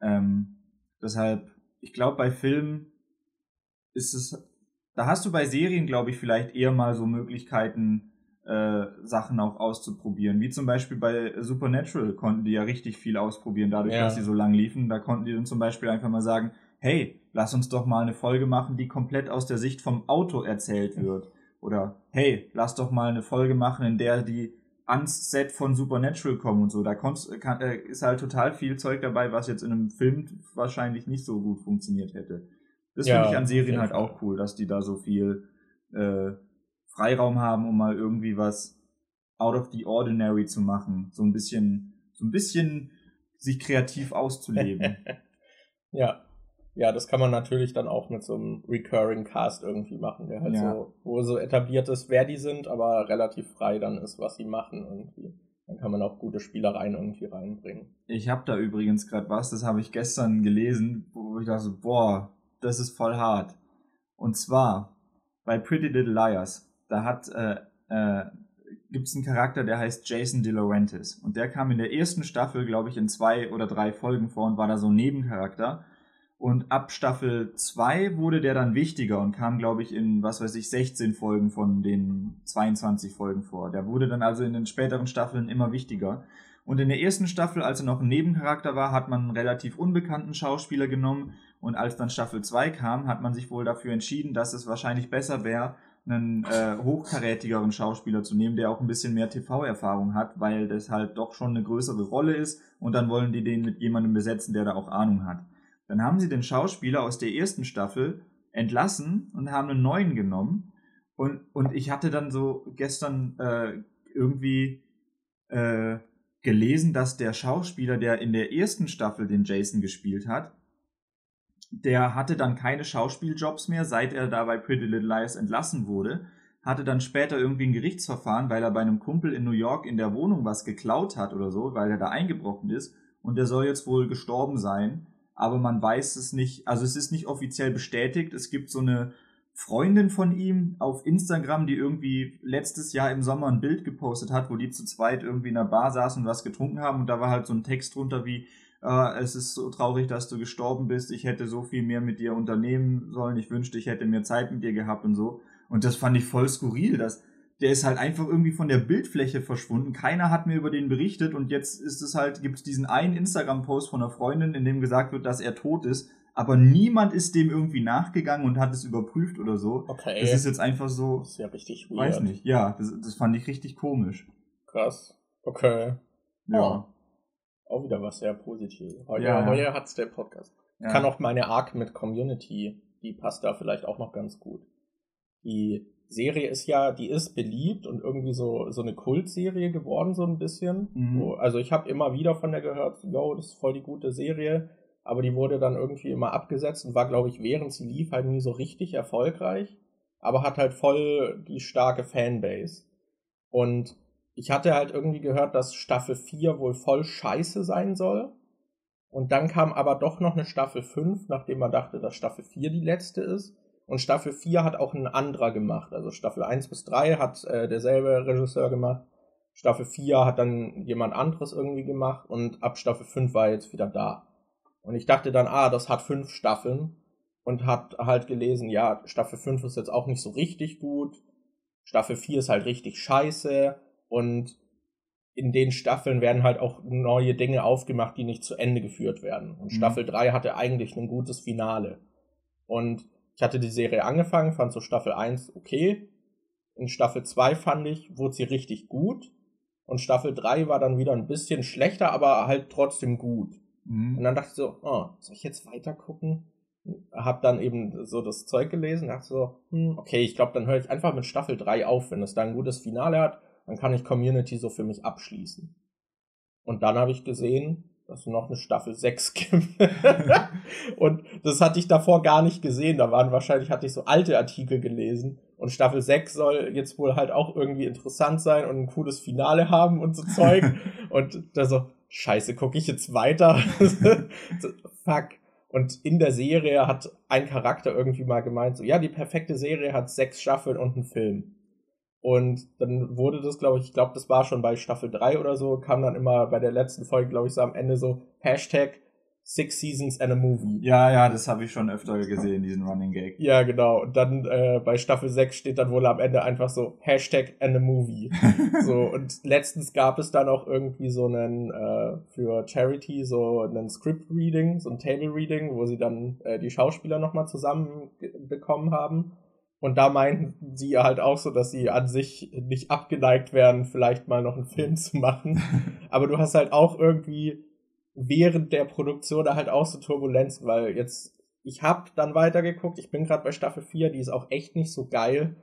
Ähm, deshalb, ich glaube, bei Filmen ist es, da hast du bei Serien, glaube ich, vielleicht eher mal so Möglichkeiten, äh, Sachen auch auszuprobieren. Wie zum Beispiel bei Supernatural konnten die ja richtig viel ausprobieren, dadurch, Ja. dass sie so lang liefen. Da konnten die dann zum Beispiel einfach mal sagen, hey, lass uns doch mal eine Folge machen, die komplett aus der Sicht vom Auto erzählt wird. Oder hey, lass doch mal eine Folge machen, in der die ans Set von Supernatural kommen und so. Da konnt's, kann, äh, ist halt total viel Zeug dabei, was jetzt in einem Film wahrscheinlich nicht so gut funktioniert hätte. Das Ja, finde ich an Serien halt Fall. auch cool, dass die da so viel äh, Freiraum haben, um mal irgendwie was out of the ordinary zu machen. So ein bisschen, so ein bisschen sich kreativ auszuleben. *laughs* Ja. Ja, das kann man natürlich dann auch mit so einem Recurring Cast irgendwie machen, der halt Ja. so, wo so etabliert ist, wer die sind, aber relativ frei dann ist, was sie machen irgendwie. Dann kann man auch gute Spielereien irgendwie reinbringen. Ich habe da übrigens gerade was, das habe ich gestern gelesen, wo ich dachte, so, boah, das ist voll hart. Und zwar bei Pretty Little Liars, da hat äh, äh, gibt es einen Charakter, der heißt Jason De Laurentiis und der kam in der ersten Staffel, glaube ich, in zwei oder drei Folgen vor und war da so ein Nebencharakter. Und ab Staffel 2 wurde der dann wichtiger und kam, glaube ich, in, was weiß ich, 16 Folgen von den 22 Folgen vor. Der wurde dann also in den späteren Staffeln immer wichtiger. Und in der ersten Staffel, als er noch ein Nebencharakter war, hat man einen relativ unbekannten Schauspieler genommen. Und als dann Staffel 2 kam, hat man sich wohl dafür entschieden, dass es wahrscheinlich besser wäre, einen äh, hochkarätigeren Schauspieler zu nehmen, der auch ein bisschen mehr TV-Erfahrung hat, weil das halt doch schon eine größere Rolle ist. Und dann wollen die den mit jemandem besetzen, der da auch Ahnung hat. Dann haben sie den Schauspieler aus der ersten Staffel entlassen und haben einen neuen genommen. Und, und ich hatte dann so gestern äh, irgendwie äh, gelesen, dass der Schauspieler, der in der ersten Staffel den Jason gespielt hat, der hatte dann keine Schauspieljobs mehr, seit er da bei Pretty Little Lies entlassen wurde, hatte dann später irgendwie ein Gerichtsverfahren, weil er bei einem Kumpel in New York in der Wohnung was geklaut hat oder so, weil er da eingebrochen ist. Und der soll jetzt wohl gestorben sein, aber man weiß es nicht, also es ist nicht offiziell bestätigt, es gibt so eine Freundin von ihm auf Instagram, die irgendwie letztes Jahr im Sommer ein Bild gepostet hat, wo die zu zweit irgendwie in einer Bar saßen und was getrunken haben. Und da war halt so ein Text drunter wie, äh, es ist so traurig, dass du gestorben bist, ich hätte so viel mehr mit dir unternehmen sollen, ich wünschte, ich hätte mehr Zeit mit dir gehabt und so. Und das fand ich voll skurril, dass der ist halt einfach irgendwie von der Bildfläche verschwunden. Keiner hat mir über den berichtet und jetzt ist es halt, gibt es diesen einen Instagram-Post von einer Freundin, in dem gesagt wird, dass er tot ist aber niemand ist dem irgendwie nachgegangen und hat es überprüft oder so. Okay. Das ist jetzt einfach so. Das ist ja richtig weird. Weiß nicht, ja, das, das fand ich richtig komisch. Krass. Okay. Ja. Oh. Auch wieder was sehr Positives. Heute, ja. heute hat's der Podcast. Ja. Kann auch meine Arc mit Community, die passt da vielleicht auch noch ganz gut. Die Serie ist ja, die ist beliebt und irgendwie so, so eine Kultserie geworden, so ein bisschen. Mhm. Also ich habe immer wieder von der gehört, yo, das ist voll die gute Serie aber die wurde dann irgendwie immer abgesetzt und war, glaube ich, während sie lief halt nie so richtig erfolgreich, aber hat halt voll die starke Fanbase. Und ich hatte halt irgendwie gehört, dass Staffel 4 wohl voll scheiße sein soll. Und dann kam aber doch noch eine Staffel 5, nachdem man dachte, dass Staffel 4 die letzte ist. Und Staffel 4 hat auch ein anderer gemacht. Also Staffel 1 bis 3 hat äh, derselbe Regisseur gemacht. Staffel 4 hat dann jemand anderes irgendwie gemacht und ab Staffel 5 war er jetzt wieder da. Und ich dachte dann, ah, das hat fünf Staffeln und hab halt gelesen, ja, Staffel 5 ist jetzt auch nicht so richtig gut. Staffel 4 ist halt richtig scheiße und in den Staffeln werden halt auch neue Dinge aufgemacht, die nicht zu Ende geführt werden. Und mhm. Staffel 3 hatte eigentlich ein gutes Finale. Und ich hatte die Serie angefangen, fand so Staffel 1 okay. In Staffel 2 fand ich, wurde sie richtig gut. Und Staffel 3 war dann wieder ein bisschen schlechter, aber halt trotzdem gut. Mhm. Und dann dachte ich so, oh, soll ich jetzt weiter gucken? Hab dann eben so das Zeug gelesen, dachte so, hm, okay, ich glaube, dann höre ich einfach mit Staffel 3 auf. Wenn es da ein gutes Finale hat, dann kann ich Community so für mich abschließen. Und dann habe ich gesehen, dass es noch eine Staffel 6 *laughs* gibt. und das hatte ich davor gar nicht gesehen. Da waren wahrscheinlich, hatte ich so alte Artikel gelesen. Und Staffel 6 soll jetzt wohl halt auch irgendwie interessant sein und ein cooles Finale haben und so *laughs* Zeug. und da so, scheiße, gucke ich jetzt weiter? *laughs* Fuck. Und in der Serie hat ein Charakter irgendwie mal gemeint, so, ja, die perfekte Serie hat sechs Staffeln und einen Film. Und dann wurde das, glaube ich, ich glaube, das war schon bei Staffel 3 oder so, kam dann immer bei der letzten Folge, glaube ich, so am Ende so Hashtag Six Seasons and a Movie. Ja, ja, das habe ich schon öfter gesehen, diesen Running Gag. Ja, genau. Und dann äh, bei Staffel 6 steht dann wohl am Ende einfach so Hashtag and a Movie. *laughs* so, und letztens gab es dann auch irgendwie so einen äh, für Charity so einen Script Reading, so ein Table Reading, wo sie dann äh, die Schauspieler nochmal zusammen bekommen haben. Und da meinten sie halt auch so, dass sie an sich nicht abgeneigt wären, vielleicht mal noch einen Film zu machen. *laughs* Aber du hast halt auch irgendwie während der Produktion da halt auch so Turbulenzen, weil jetzt, ich hab dann weitergeguckt, ich bin gerade bei Staffel 4, die ist auch echt nicht so geil.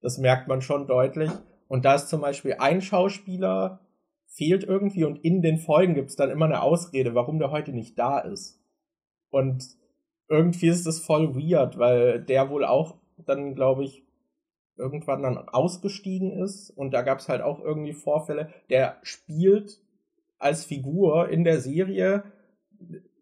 Das merkt man schon deutlich. Und da ist zum Beispiel ein Schauspieler, fehlt irgendwie und in den Folgen gibt es dann immer eine Ausrede, warum der heute nicht da ist. Und irgendwie ist das voll weird, weil der wohl auch dann, glaube ich, irgendwann dann ausgestiegen ist und da gab es halt auch irgendwie Vorfälle. Der spielt als Figur in der Serie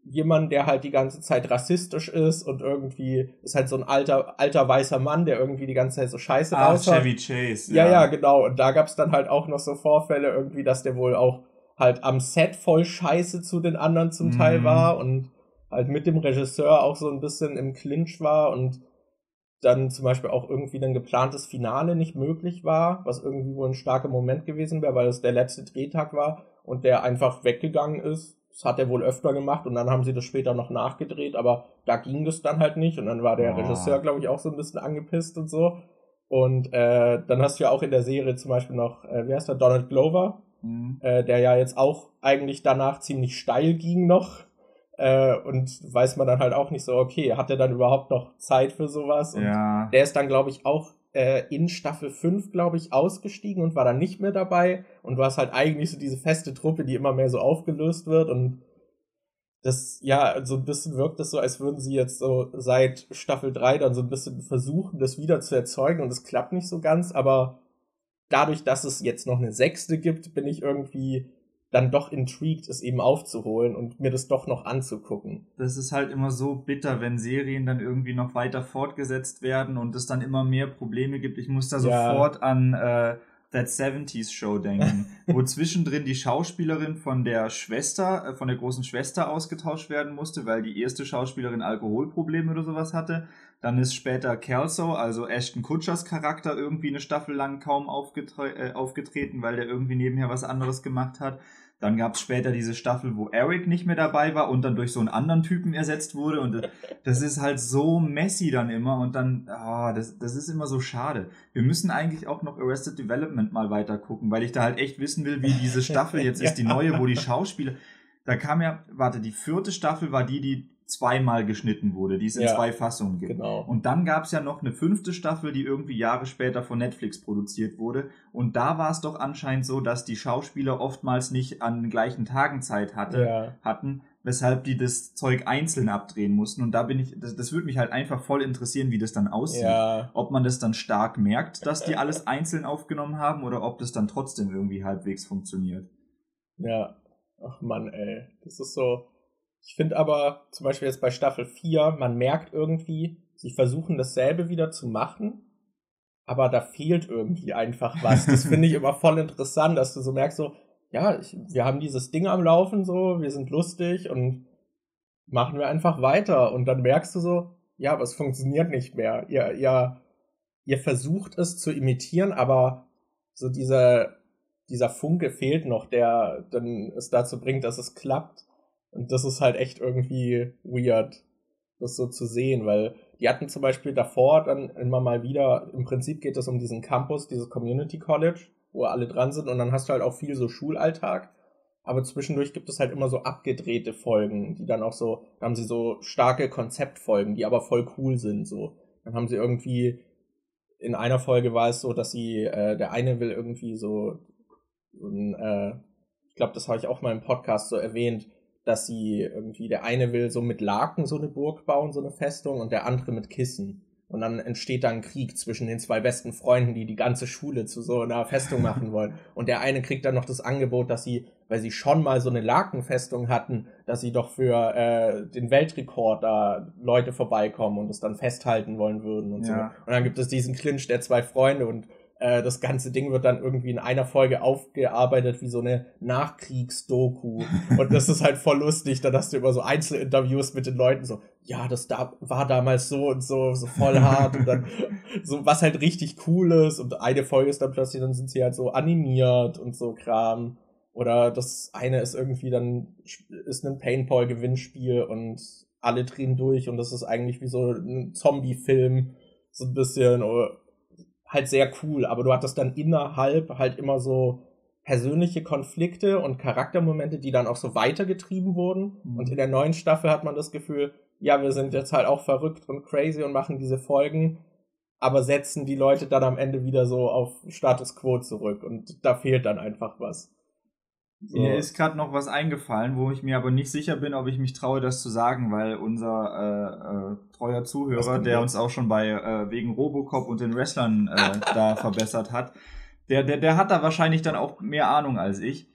jemand, der halt die ganze Zeit rassistisch ist und irgendwie ist halt so ein alter, alter weißer Mann, der irgendwie die ganze Zeit so scheiße ah, raushaut. Chevy Chase. Ja. ja, ja, genau. Und da gab's dann halt auch noch so Vorfälle irgendwie, dass der wohl auch halt am Set voll scheiße zu den anderen zum mhm. Teil war und halt mit dem Regisseur auch so ein bisschen im Clinch war und dann zum Beispiel auch irgendwie ein geplantes Finale nicht möglich war, was irgendwie wohl ein starker Moment gewesen wäre, weil es der letzte Drehtag war und der einfach weggegangen ist. Das hat er wohl öfter gemacht und dann haben sie das später noch nachgedreht, aber da ging das dann halt nicht und dann war der oh. Regisseur, glaube ich, auch so ein bisschen angepisst und so. Und äh, dann hast du ja auch in der Serie zum Beispiel noch, äh, wie heißt der, Donald Glover, mhm. äh, der ja jetzt auch eigentlich danach ziemlich steil ging noch. Äh, und weiß man dann halt auch nicht so, okay, hat er dann überhaupt noch Zeit für sowas? Und ja. der ist dann, glaube ich, auch äh, in Staffel 5, glaube ich, ausgestiegen und war dann nicht mehr dabei. Und du hast halt eigentlich so diese feste Truppe, die immer mehr so aufgelöst wird und das, ja, so ein bisschen wirkt es so, als würden sie jetzt so seit Staffel 3 dann so ein bisschen versuchen, das wieder zu erzeugen und es klappt nicht so ganz, aber dadurch, dass es jetzt noch eine sechste gibt, bin ich irgendwie dann doch intrigued, es eben aufzuholen und mir das doch noch anzugucken. Das ist halt immer so bitter, wenn Serien dann irgendwie noch weiter fortgesetzt werden und es dann immer mehr Probleme gibt. Ich muss da ja. sofort an äh, That 70s Show denken, *laughs* wo zwischendrin die Schauspielerin von der Schwester, äh, von der großen Schwester ausgetauscht werden musste, weil die erste Schauspielerin Alkoholprobleme oder sowas hatte. Dann ist später Kelso, also Ashton Kutchers Charakter, irgendwie eine Staffel lang kaum aufgetre äh, aufgetreten, weil der irgendwie nebenher was anderes gemacht hat. Dann gab es später diese Staffel, wo Eric nicht mehr dabei war und dann durch so einen anderen Typen ersetzt wurde. Und das ist halt so messy dann immer. Und dann, oh, das, das ist immer so schade. Wir müssen eigentlich auch noch Arrested Development mal weiter gucken, weil ich da halt echt wissen will, wie diese Staffel *laughs* jetzt ist, die neue, wo die Schauspieler. Da kam ja, warte, die vierte Staffel war die, die zweimal geschnitten wurde, die es in ja, zwei Fassungen gibt. Genau. Und dann gab es ja noch eine fünfte Staffel, die irgendwie Jahre später von Netflix produziert wurde. Und da war es doch anscheinend so, dass die Schauspieler oftmals nicht an den gleichen Tagen Zeit hatte, ja. hatten, weshalb die das Zeug einzeln abdrehen mussten. Und da bin ich, das, das würde mich halt einfach voll interessieren, wie das dann aussieht. Ja. Ob man das dann stark merkt, dass die *laughs* alles einzeln aufgenommen haben oder ob das dann trotzdem irgendwie halbwegs funktioniert. Ja. Ach man, ey. Das ist so ich finde aber zum Beispiel jetzt bei Staffel 4, man merkt irgendwie, sie versuchen dasselbe wieder zu machen, aber da fehlt irgendwie einfach was. Das *laughs* finde ich immer voll interessant, dass du so merkst, so, ja, ich, wir haben dieses Ding am Laufen, so, wir sind lustig und machen wir einfach weiter. Und dann merkst du so, ja, aber es funktioniert nicht mehr. Ihr, ihr, ihr versucht es zu imitieren, aber so dieser, dieser Funke fehlt noch, der dann es dazu bringt, dass es klappt. Und das ist halt echt irgendwie weird, das so zu sehen, weil die hatten zum Beispiel davor dann immer mal wieder, im Prinzip geht es um diesen Campus, dieses Community College, wo alle dran sind und dann hast du halt auch viel so Schulalltag. Aber zwischendurch gibt es halt immer so abgedrehte Folgen, die dann auch so, da haben sie so starke Konzeptfolgen, die aber voll cool sind, so. Dann haben sie irgendwie, in einer Folge war es so, dass sie, äh, der eine will irgendwie so, so ein, äh, ich glaube, das habe ich auch mal im Podcast so erwähnt, dass sie irgendwie, der eine will so mit Laken so eine Burg bauen, so eine Festung, und der andere mit Kissen. Und dann entsteht da ein Krieg zwischen den zwei besten Freunden, die die ganze Schule zu so einer Festung *laughs* machen wollen. Und der eine kriegt dann noch das Angebot, dass sie, weil sie schon mal so eine Lakenfestung hatten, dass sie doch für äh, den Weltrekord da Leute vorbeikommen und es dann festhalten wollen würden und ja. so. Und dann gibt es diesen Clinch der zwei Freunde und äh, das ganze Ding wird dann irgendwie in einer Folge aufgearbeitet wie so eine Nachkriegsdoku. *laughs* Und das ist halt voll lustig. Dann hast du immer so Einzelinterviews mit den Leuten so, ja, das da war damals so und so, so voll hart und dann *laughs* so, was halt richtig cool ist. Und eine Folge ist dann plötzlich, dann sind sie halt so animiert und so Kram. Oder das eine ist irgendwie dann, ist ein Paintball-Gewinnspiel und alle drehen durch und das ist eigentlich wie so ein Zombie-Film. So ein bisschen, halt sehr cool, aber du hattest dann innerhalb halt immer so persönliche Konflikte und Charaktermomente, die dann auch so weitergetrieben wurden. Mhm. Und in der neuen Staffel hat man das Gefühl, ja, wir sind jetzt halt auch verrückt und crazy und machen diese Folgen, aber setzen die Leute dann am Ende wieder so auf Status Quo zurück und da fehlt dann einfach was. So. Mir ist gerade noch was eingefallen, wo ich mir aber nicht sicher bin, ob ich mich traue, das zu sagen, weil unser äh, äh, treuer Zuhörer, der uns auch schon bei äh, wegen Robocop und den Wrestlern äh, da *laughs* verbessert hat, der, der, der hat da wahrscheinlich dann auch mehr Ahnung als ich.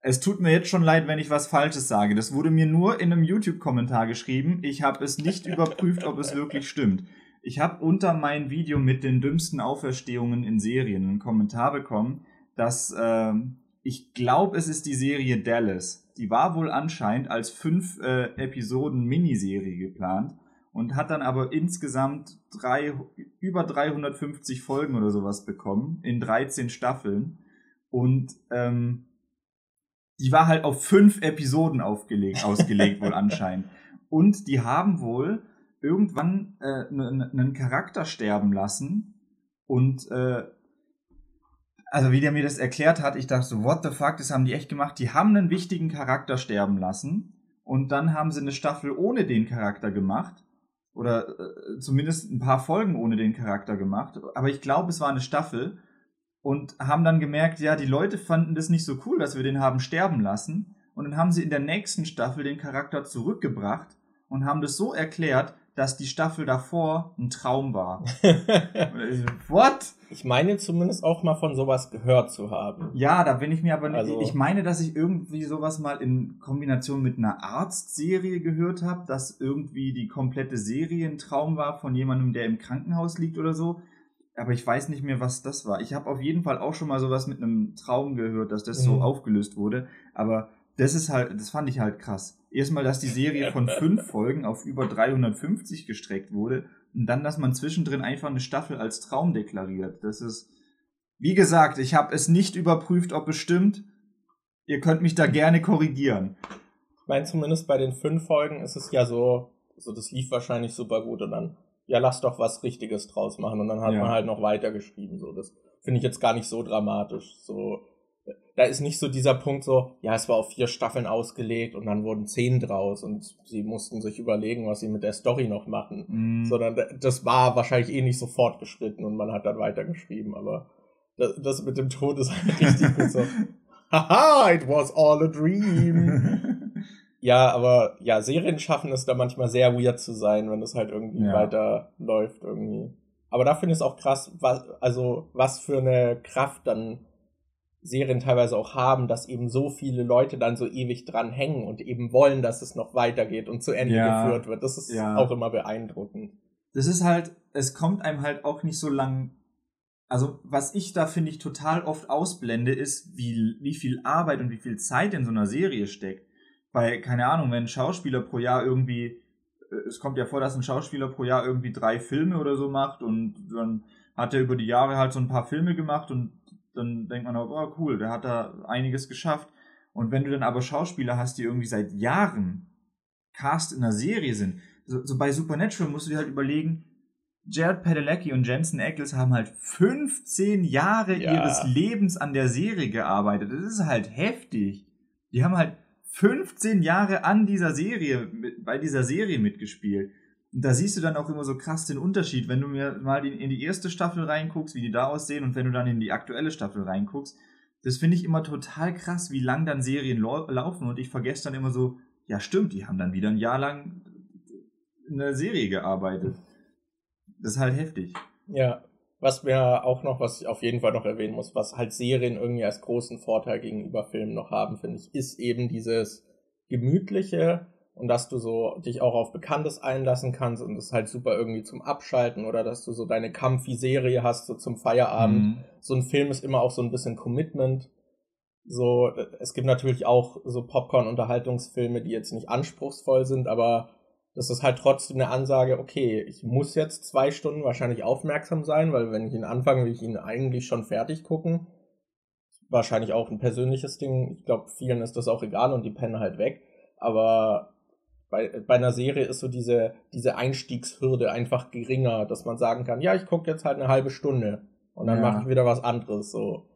Es tut mir jetzt schon leid, wenn ich was Falsches sage. Das wurde mir nur in einem YouTube-Kommentar geschrieben. Ich habe es nicht *laughs* überprüft, ob es wirklich stimmt. Ich habe unter mein Video mit den dümmsten Auferstehungen in Serien einen Kommentar bekommen, dass äh, ich glaube, es ist die Serie Dallas. Die war wohl anscheinend als fünf äh, Episoden Miniserie geplant und hat dann aber insgesamt drei, über 350 Folgen oder sowas bekommen in 13 Staffeln. Und ähm, die war halt auf fünf Episoden aufgelegt, ausgelegt wohl *laughs* anscheinend. Und die haben wohl irgendwann äh, einen Charakter sterben lassen und äh, also wie der mir das erklärt hat, ich dachte so, what the fuck, das haben die echt gemacht. Die haben einen wichtigen Charakter sterben lassen und dann haben sie eine Staffel ohne den Charakter gemacht oder äh, zumindest ein paar Folgen ohne den Charakter gemacht. Aber ich glaube, es war eine Staffel und haben dann gemerkt, ja, die Leute fanden das nicht so cool, dass wir den haben sterben lassen. Und dann haben sie in der nächsten Staffel den Charakter zurückgebracht und haben das so erklärt, dass die Staffel davor ein Traum war. *laughs* What? Ich meine zumindest auch mal von sowas gehört zu haben. Ja, da bin ich mir aber nicht. Also- ich meine, dass ich irgendwie sowas mal in Kombination mit einer Arztserie gehört habe, dass irgendwie die komplette Serie ein Traum war von jemandem, der im Krankenhaus liegt oder so. Aber ich weiß nicht mehr, was das war. Ich habe auf jeden Fall auch schon mal sowas mit einem Traum gehört, dass das so Mhm. aufgelöst wurde. Aber das ist halt, das fand ich halt krass. Erstmal, dass die Serie von *laughs* fünf Folgen auf über 350 gestreckt wurde und dann, dass man zwischendrin einfach eine Staffel als Traum deklariert. Das ist, wie gesagt, ich habe es nicht überprüft, ob es stimmt. Ihr könnt mich da gerne korrigieren. Ich meine, zumindest bei den fünf Folgen ist es ja so, so das lief wahrscheinlich super gut und dann, ja, lass doch was Richtiges draus machen und dann hat Ja. man halt noch weitergeschrieben. So, das finde ich jetzt gar nicht so dramatisch. So, da ist nicht so dieser Punkt so, ja, es war auf vier Staffeln ausgelegt und dann wurden zehn draus und sie mussten sich überlegen, was sie mit der Story noch machen. Mm, Sondern da- das war wahrscheinlich eh nicht so fortgeschritten und man hat dann weitergeschrieben, aber das, das mit dem Tod ist halt richtig gut so. *laughs* Haha, it was all a dream. *laughs* Ja, aber ja, Serien schaffen es da manchmal sehr weird zu sein, wenn es halt irgendwie Ja. weiterläuft irgendwie. Aber da finde ich es auch krass, was, also was für eine Kraft dann Serien teilweise auch haben, dass eben so viele Leute dann so ewig dran hängen und eben wollen, dass es noch weitergeht und zu Ende Ja. geführt wird. Das ist Ja. auch immer beeindruckend. das ist halt, es kommt einem halt auch nicht so lang. Also, was ich da finde ich total oft ausblende, ist, wie, wie viel Arbeit und wie viel Zeit in so einer Serie steckt. Weil, keine Ahnung, wenn ein Schauspieler pro Jahr irgendwie, äh, es kommt ja vor, dass ein Schauspieler pro Jahr irgendwie drei Filme oder so macht und dann hat er über die Jahre halt so ein paar Filme gemacht und dann denkt man auch, oh cool, der hat da einiges geschafft. Und wenn du dann aber Schauspieler hast, die irgendwie seit Jahren Cast in einer Serie sind, so, so bei Supernatural musst du dir halt überlegen, Jared Padalecki und Jensen Ackles haben halt 15 Jahre Ja. ihres Lebens an der Serie gearbeitet. Das ist halt heftig. Die haben halt 15 Jahre an dieser Serie, bei dieser Serie mitgespielt. Da siehst du dann auch immer so krass den Unterschied, wenn du mir mal in die erste Staffel reinguckst, wie die da aussehen, und wenn du dann in die aktuelle Staffel reinguckst. Das finde ich immer total krass, wie lang dann Serien lau laufen. Und ich vergesse dann immer so, ja stimmt, die haben dann wieder ein Jahr lang in der Serie gearbeitet. Das ist halt heftig. Ja. Was mir auch noch, was ich auf jeden Fall noch erwähnen muss, was halt Serien irgendwie als großen Vorteil gegenüber Filmen noch haben, finde ich, ist eben dieses gemütliche und dass du so dich auch auf Bekanntes einlassen kannst und es halt super irgendwie zum Abschalten oder dass du so deine Kampfi-Serie hast, so zum Feierabend. Mhm. So ein Film ist immer auch so ein bisschen Commitment. So, es gibt natürlich auch so Popcorn-Unterhaltungsfilme, die jetzt nicht anspruchsvoll sind, aber das ist halt trotzdem eine Ansage, okay, ich muss jetzt zwei Stunden wahrscheinlich aufmerksam sein, weil wenn ich ihn anfange, will ich ihn eigentlich schon fertig gucken. Wahrscheinlich auch ein persönliches Ding. Ich glaube, vielen ist das auch egal und die pennen halt weg. Aber bei, bei einer Serie ist so diese, diese Einstiegshürde einfach geringer, dass man sagen kann, ja, ich gucke jetzt halt eine halbe Stunde und dann Ja. mache ich wieder was anderes. So.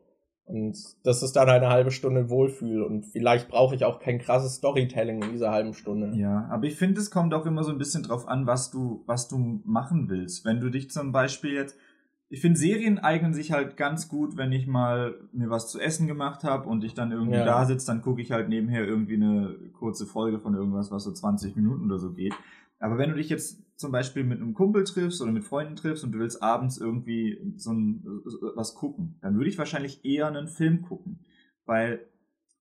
Und das ist dann eine halbe Stunde Wohlfühl. Und vielleicht brauche ich auch kein krasses Storytelling in dieser halben Stunde. Ja, aber ich finde, es kommt auch immer so ein bisschen drauf an, was du, was du machen willst. Wenn du dich zum Beispiel jetzt, ich finde, Serien eignen sich halt ganz gut, wenn ich mal mir was zu essen gemacht habe und ich dann irgendwie Ja. da sitze, dann gucke ich halt nebenher irgendwie eine kurze Folge von irgendwas, was so 20 Minuten oder so geht. Aber wenn du dich jetzt zum Beispiel mit einem Kumpel triffst oder mit Freunden triffst und du willst abends irgendwie so ein, was gucken, dann würde ich wahrscheinlich eher einen Film gucken. Weil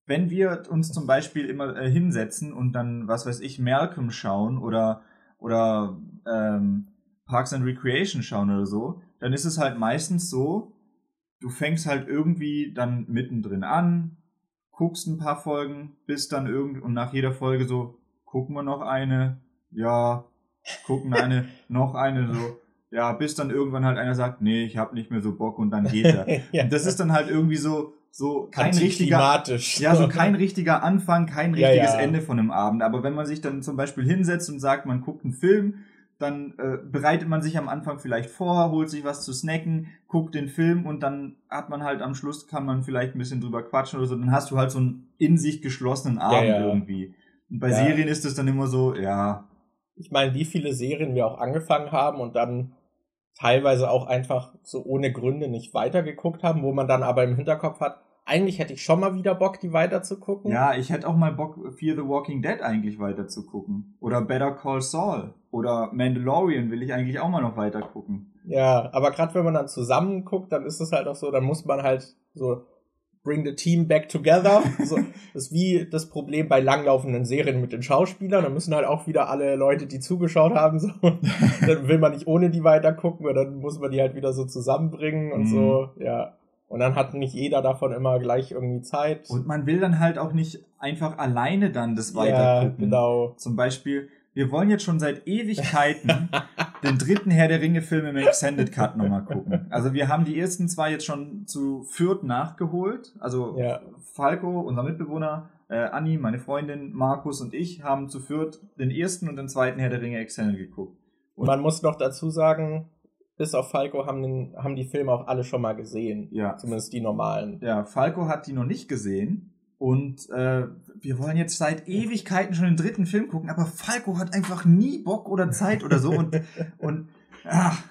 wenn wir uns zum Beispiel immer äh, hinsetzen und dann, was weiß ich, Malcolm schauen oder, oder ähm, Parks and Recreation schauen oder so, dann ist es halt meistens so, du fängst halt irgendwie dann mittendrin an, guckst ein paar Folgen, bist dann irgend und nach jeder Folge so, gucken wir noch eine, ja, gucken eine, *laughs* noch eine, so, ja, bis dann irgendwann halt einer sagt, nee, ich hab nicht mehr so Bock und dann geht er. ja. *laughs* Und das ist dann halt irgendwie so, so kein richtiger, ja, so kein richtiger Anfang, kein Ja, richtiges ja. Ende von einem Abend. Aber wenn man sich dann zum Beispiel hinsetzt und sagt, man guckt einen Film, dann äh, bereitet man sich am Anfang vielleicht vor, holt sich was zu snacken, guckt den Film und dann hat man halt am Schluss, kann man vielleicht ein bisschen drüber quatschen oder so, dann hast du halt so einen in sich geschlossenen Abend ja. irgendwie. Und bei Ja. Serien ist es dann immer so, ja, Ich meine, wie viele Serien wir auch angefangen haben und dann teilweise auch einfach so ohne Gründe nicht weitergeguckt haben, wo man dann aber im Hinterkopf hat, eigentlich hätte ich schon mal wieder Bock, die weiter zu gucken. Ja, ich hätte auch mal Bock, Fear the Walking Dead eigentlich weiter zu gucken. Oder Better Call Saul. Oder Mandalorian will ich eigentlich auch mal noch weiter gucken. Ja, aber gerade wenn man dann zusammen guckt, dann ist es halt auch so, dann muss man halt so bring the team back together. *laughs* so, das ist wie das Problem bei langlaufenden Serien mit den Schauspielern. Da müssen halt auch wieder alle Leute, die zugeschaut haben, so, *laughs* dann will man nicht ohne die weiter gucken, weil dann muss man die halt wieder so zusammenbringen und mhm. so, ja. Und dann hat nicht jeder davon immer gleich irgendwie Zeit. Und man will dann halt auch nicht einfach alleine dann das weitergucken. Ja, genau. Zum Beispiel, wir wollen jetzt schon seit Ewigkeiten *laughs* den dritten Herr der Ringe Film im Extended Cut nochmal gucken. Also wir haben die ersten zwei jetzt schon zu Fürth nachgeholt. Also ja. Falco, unser Mitbewohner, äh, Anni, meine Freundin, Markus und ich haben zu Fürth den ersten und den zweiten Herr der Ringe Extended geguckt. Und man muss noch dazu sagen, bis auf Falco haben, den, haben die Filme auch alle schon mal gesehen. Ja. Zumindest die normalen. Ja, Falco hat die noch nicht gesehen. Und äh, wir wollen jetzt seit Ewigkeiten schon den dritten Film gucken, aber Falco hat einfach nie Bock oder Zeit oder so. Und, *laughs* und ach,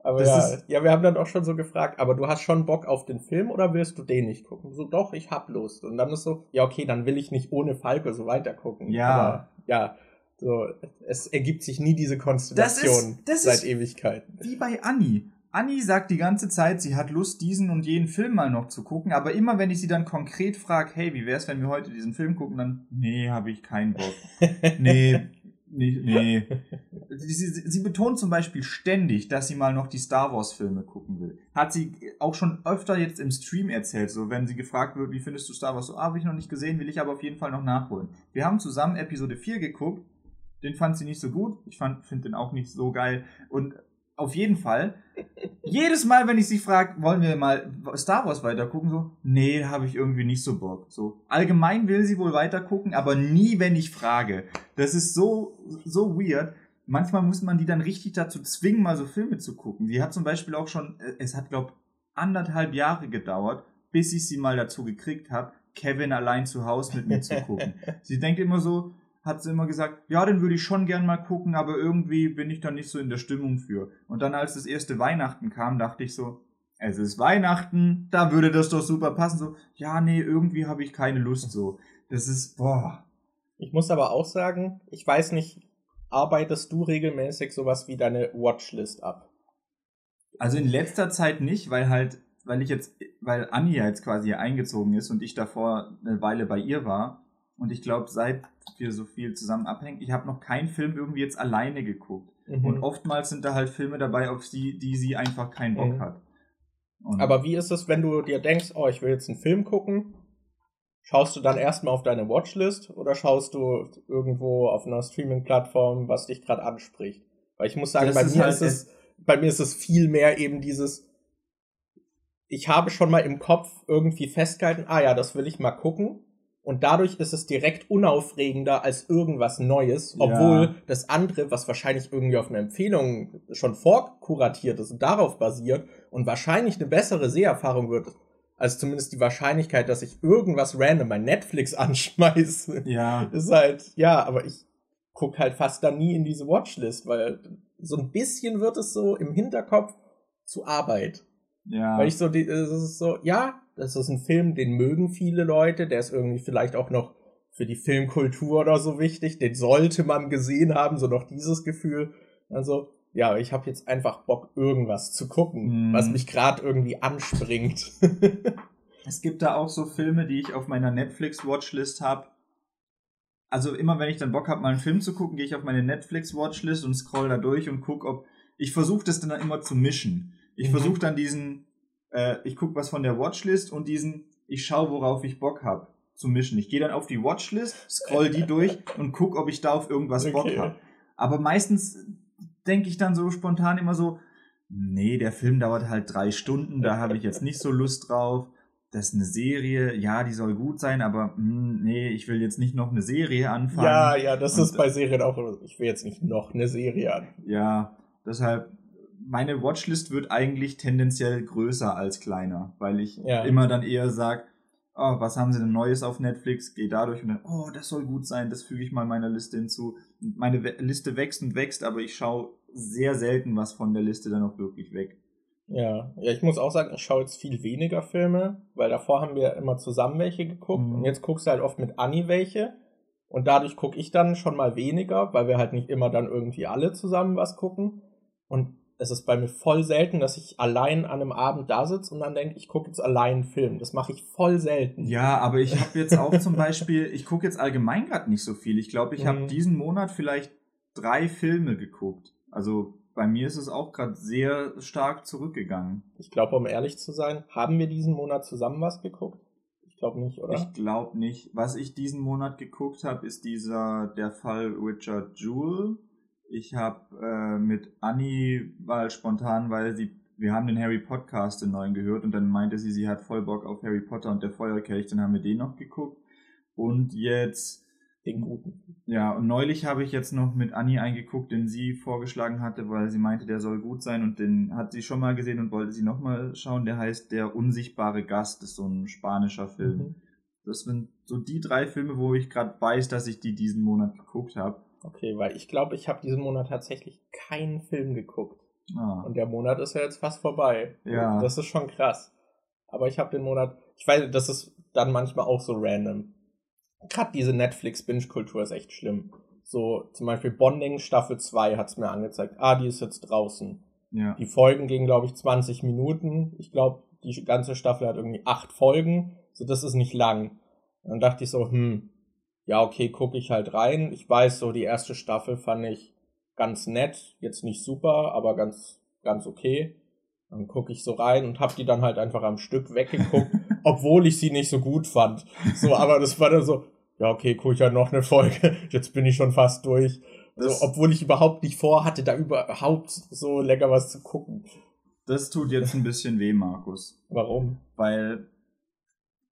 aber ja, ist, ja, wir haben dann auch schon so gefragt, aber du hast schon Bock auf den Film oder willst du den nicht gucken? So, doch, ich hab Lust. Und dann ist so, ja, okay, dann will ich nicht ohne Falco so weiter gucken. Ja. Aber, ja, so, es ergibt sich nie diese Konstellation das ist, das seit Ewigkeiten. Wie bei Annie. Anni sagt die ganze Zeit, sie hat Lust, diesen und jenen Film mal noch zu gucken, aber immer wenn ich sie dann konkret frage, hey, wie wär's, wenn wir heute diesen Film gucken, dann, nee, habe ich keinen Bock. *laughs* nee, nee, nee. Sie, sie, betont zum Beispiel ständig, dass sie mal noch die Star Wars Filme gucken will. Hat sie auch schon öfter jetzt im Stream erzählt, so wenn sie gefragt wird, wie findest du Star Wars, so, ah, habe ich noch nicht gesehen, will ich aber auf jeden Fall noch nachholen. Wir haben zusammen Episode 4 geguckt, den fand sie nicht so gut, ich finde den auch nicht so geil und auf jeden Fall. *laughs* Jedes Mal, wenn ich sie frage, wollen wir mal Star Wars weitergucken, so, nee, habe ich irgendwie nicht so Bock. So, allgemein will sie wohl weitergucken, aber nie, wenn ich frage. Das ist so, so weird. Manchmal muss man die dann richtig dazu zwingen, mal so Filme zu gucken. Sie hat zum Beispiel auch schon, äh, es hat, glaub, anderthalb Jahre gedauert, bis ich sie mal dazu gekriegt habe, Kevin allein zu Hause mit mir zu gucken. *laughs* sie denkt immer so, hat sie immer gesagt, ja, den würde ich schon gern mal gucken, aber irgendwie bin ich da nicht so in der Stimmung für. Und dann, als das erste Weihnachten kam, dachte ich so, es ist Weihnachten, da würde das doch super passen. So, ja, nee, irgendwie habe ich keine Lust so. Das ist, boah. Ich muss aber auch sagen, ich weiß nicht, arbeitest du regelmäßig sowas wie deine Watchlist ab? Also in letzter Zeit nicht, weil halt, weil ich jetzt, weil Anni ja jetzt quasi eingezogen ist und ich davor eine Weile bei ihr war, und ich glaube, seit wir so viel zusammen abhängen, ich habe noch keinen Film irgendwie jetzt alleine geguckt. Mhm. Und oftmals sind da halt Filme dabei, auf die, die sie einfach keinen Bock mhm. hat. Und Aber wie ist es, wenn du dir denkst, oh, ich will jetzt einen Film gucken? Schaust du dann erstmal auf deine Watchlist oder schaust du irgendwo auf einer Streaming-Plattform, was dich gerade anspricht? Weil ich muss sagen, bei mir, halt ist es, bei mir ist es viel mehr eben dieses, ich habe schon mal im Kopf irgendwie festgehalten, ah ja, das will ich mal gucken. Und dadurch ist es direkt unaufregender als irgendwas Neues, obwohl ja. das andere, was wahrscheinlich irgendwie auf eine Empfehlung schon vorkuratiert ist und darauf basiert und wahrscheinlich eine bessere Seherfahrung wird, als zumindest die Wahrscheinlichkeit, dass ich irgendwas random bei Netflix *laughs* anschmeiße. Ja. Ist halt, ja, aber ich guck halt fast da nie in diese Watchlist, weil so ein bisschen wird es so im Hinterkopf zu Arbeit. Ja. Weil ich so, die, es ist so, ja, das ist ein Film, den mögen viele Leute, der ist irgendwie vielleicht auch noch für die Filmkultur oder so wichtig, den sollte man gesehen haben, so noch dieses Gefühl. Also, ja, ich habe jetzt einfach Bock, irgendwas zu gucken, mm. was mich gerade irgendwie anspringt. *laughs* es gibt da auch so Filme, die ich auf meiner Netflix-Watchlist habe. Also immer wenn ich dann Bock habe, mal einen Film zu gucken, gehe ich auf meine Netflix-Watchlist und scroll da durch und gucke, ob. Ich versuche das dann immer zu mischen. Ich mhm. versuche dann diesen äh, ich gucke was von der Watchlist und diesen, ich schaue, worauf ich Bock habe, zu mischen. Ich gehe dann auf die Watchlist, scroll die *laughs* durch und guck, ob ich da auf irgendwas okay. Bock habe. Aber meistens denke ich dann so spontan immer so, nee, der Film dauert halt drei Stunden, da habe ich jetzt nicht so Lust drauf. Das ist eine Serie, ja, die soll gut sein, aber mh, hm, nee, ich will jetzt nicht noch eine Serie anfangen. Ja, ja, das und, ist bei Serien auch, ich will jetzt nicht noch eine Serie an. Ja, deshalb meine Watchlist wird eigentlich tendenziell größer als kleiner, weil ich ja. immer dann eher sage, oh, was haben sie denn Neues auf Netflix? Gehe dadurch und dann, oh, das soll gut sein, das füge ich mal meiner Liste hinzu. Meine Liste wächst und wächst, aber ich schaue sehr selten was von der Liste dann auch wirklich weg. Ja, ja, ich muss auch sagen, ich schaue jetzt viel weniger Filme, weil davor haben wir immer zusammen welche geguckt Mhm. und jetzt guckst du halt oft mit Anni welche und dadurch gucke ich dann schon mal weniger, weil wir halt nicht immer dann irgendwie alle zusammen was gucken und es ist bei mir voll selten, dass ich allein an einem Abend da sitze und dann denke, ich gucke jetzt allein einen Film. Das mache ich voll selten. Ja, aber ich habe jetzt auch zum Beispiel, ich gucke jetzt allgemein gerade nicht so viel. Ich glaube, ich habe Mhm. diesen Monat vielleicht drei Filme geguckt. Also bei mir ist es auch gerade sehr stark zurückgegangen. Ich glaube, um ehrlich zu sein, haben wir diesen Monat zusammen was geguckt? Ich glaube nicht, oder? Ich glaube nicht. Was ich diesen Monat geguckt habe, ist dieser der Fall Richard Jewell. Ich habe äh, mit Annie mal spontan, weil sie wir haben den Harry Podcast den neuen gehört und dann meinte sie, sie hat voll Bock auf Harry Potter und der Feuerkelch, dann haben wir den noch geguckt. Und jetzt Den guten. Ja, und neulich habe ich jetzt noch mit Anni eingeguckt, den sie vorgeschlagen hatte, weil sie meinte, der soll gut sein und den hat sie schon mal gesehen und wollte sie nochmal schauen. Der heißt Der unsichtbare Gast, ist so ein spanischer Film. Mhm. Das sind so die drei Filme, wo ich gerade weiß, dass ich die diesen Monat geguckt habe. Okay, weil ich glaube, ich habe diesen Monat tatsächlich keinen Film geguckt. Ah. Und der Monat ist ja jetzt fast vorbei. Ja. Das ist schon krass. Aber ich habe den Monat, ich weiß, das ist dann manchmal auch so random. Gerade diese Netflix-Binge-Kultur ist echt schlimm. So, zum Beispiel Bonding Staffel 2 hat's mir angezeigt. Ah, die ist jetzt draußen. Ja. Die Folgen gingen, glaube ich, 20 Minuten. Ich glaube, die ganze Staffel hat irgendwie acht Folgen. So, das ist nicht lang. Und dann dachte ich so, hm, ja, okay, gucke ich halt rein. Ich weiß, so die erste Staffel fand ich ganz nett. Jetzt nicht super, aber ganz, ganz okay. Dann gucke ich so rein und hab die dann halt einfach am Stück weggeguckt, *laughs* obwohl ich sie nicht so gut fand. So, aber das war dann so, ja, okay, gucke ich halt noch eine Folge. *laughs* Jetzt bin ich schon fast durch. So, obwohl ich überhaupt nicht vorhatte, da überhaupt so lecker was zu gucken. Das tut jetzt ein bisschen weh, Markus. Warum? Weil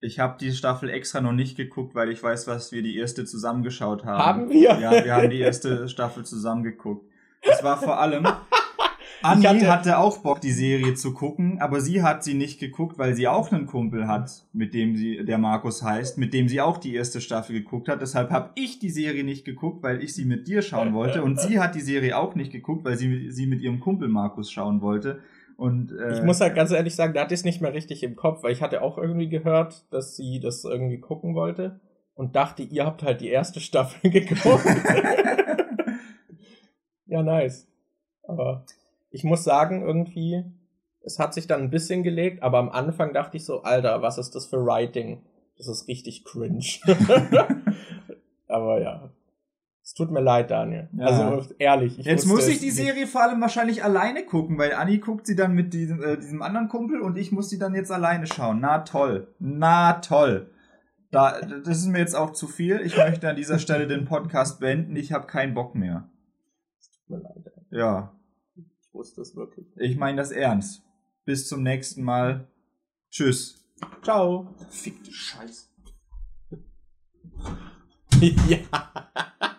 ich habe die Staffel extra noch nicht geguckt, weil ich weiß, was wir die erste zusammengeschaut haben. Haben wir? Ja, wir haben die erste *laughs* Staffel zusammen geguckt. Es war vor allem. Anni Ich hatte- hatte, auch Bock, die Serie zu gucken, aber sie hat sie nicht geguckt, weil sie auch einen Kumpel hat, mit dem sie, der Markus heißt, mit dem sie auch die erste Staffel geguckt hat. Deshalb habe ich die Serie nicht geguckt, weil ich sie mit dir schauen wollte. Und sie hat die Serie auch nicht geguckt, weil sie sie mit ihrem Kumpel Markus schauen wollte. Und äh, Ich muss halt ganz ehrlich sagen, da hatte ich es nicht mehr richtig im Kopf, weil ich hatte auch irgendwie gehört, dass sie das irgendwie gucken wollte und dachte, ihr habt halt die erste Staffel *laughs* geguckt. *laughs* ja, nice. Aber ich muss sagen, irgendwie, es hat sich dann ein bisschen gelegt, aber am Anfang dachte ich so, Alter, was ist das für Writing? Das ist richtig cringe. *laughs* aber ja. Es tut mir leid, Daniel. Ja. Also ehrlich. Ich Jetzt muss ich es die. Serie vor allem wahrscheinlich alleine gucken, weil Anni guckt sie dann mit diesem, äh, diesem anderen Kumpel und ich muss sie dann jetzt alleine schauen. Na toll. Na toll. Da, das ist mir jetzt auch zu viel. Ich möchte an dieser Stelle den Podcast beenden. Ich habe keinen Bock mehr. Tut mir leid. Ja, Ich wusste es wirklich. ich meine das ernst. Bis zum nächsten Mal. Tschüss. Ciao. Fickte Scheiße. *laughs* ja.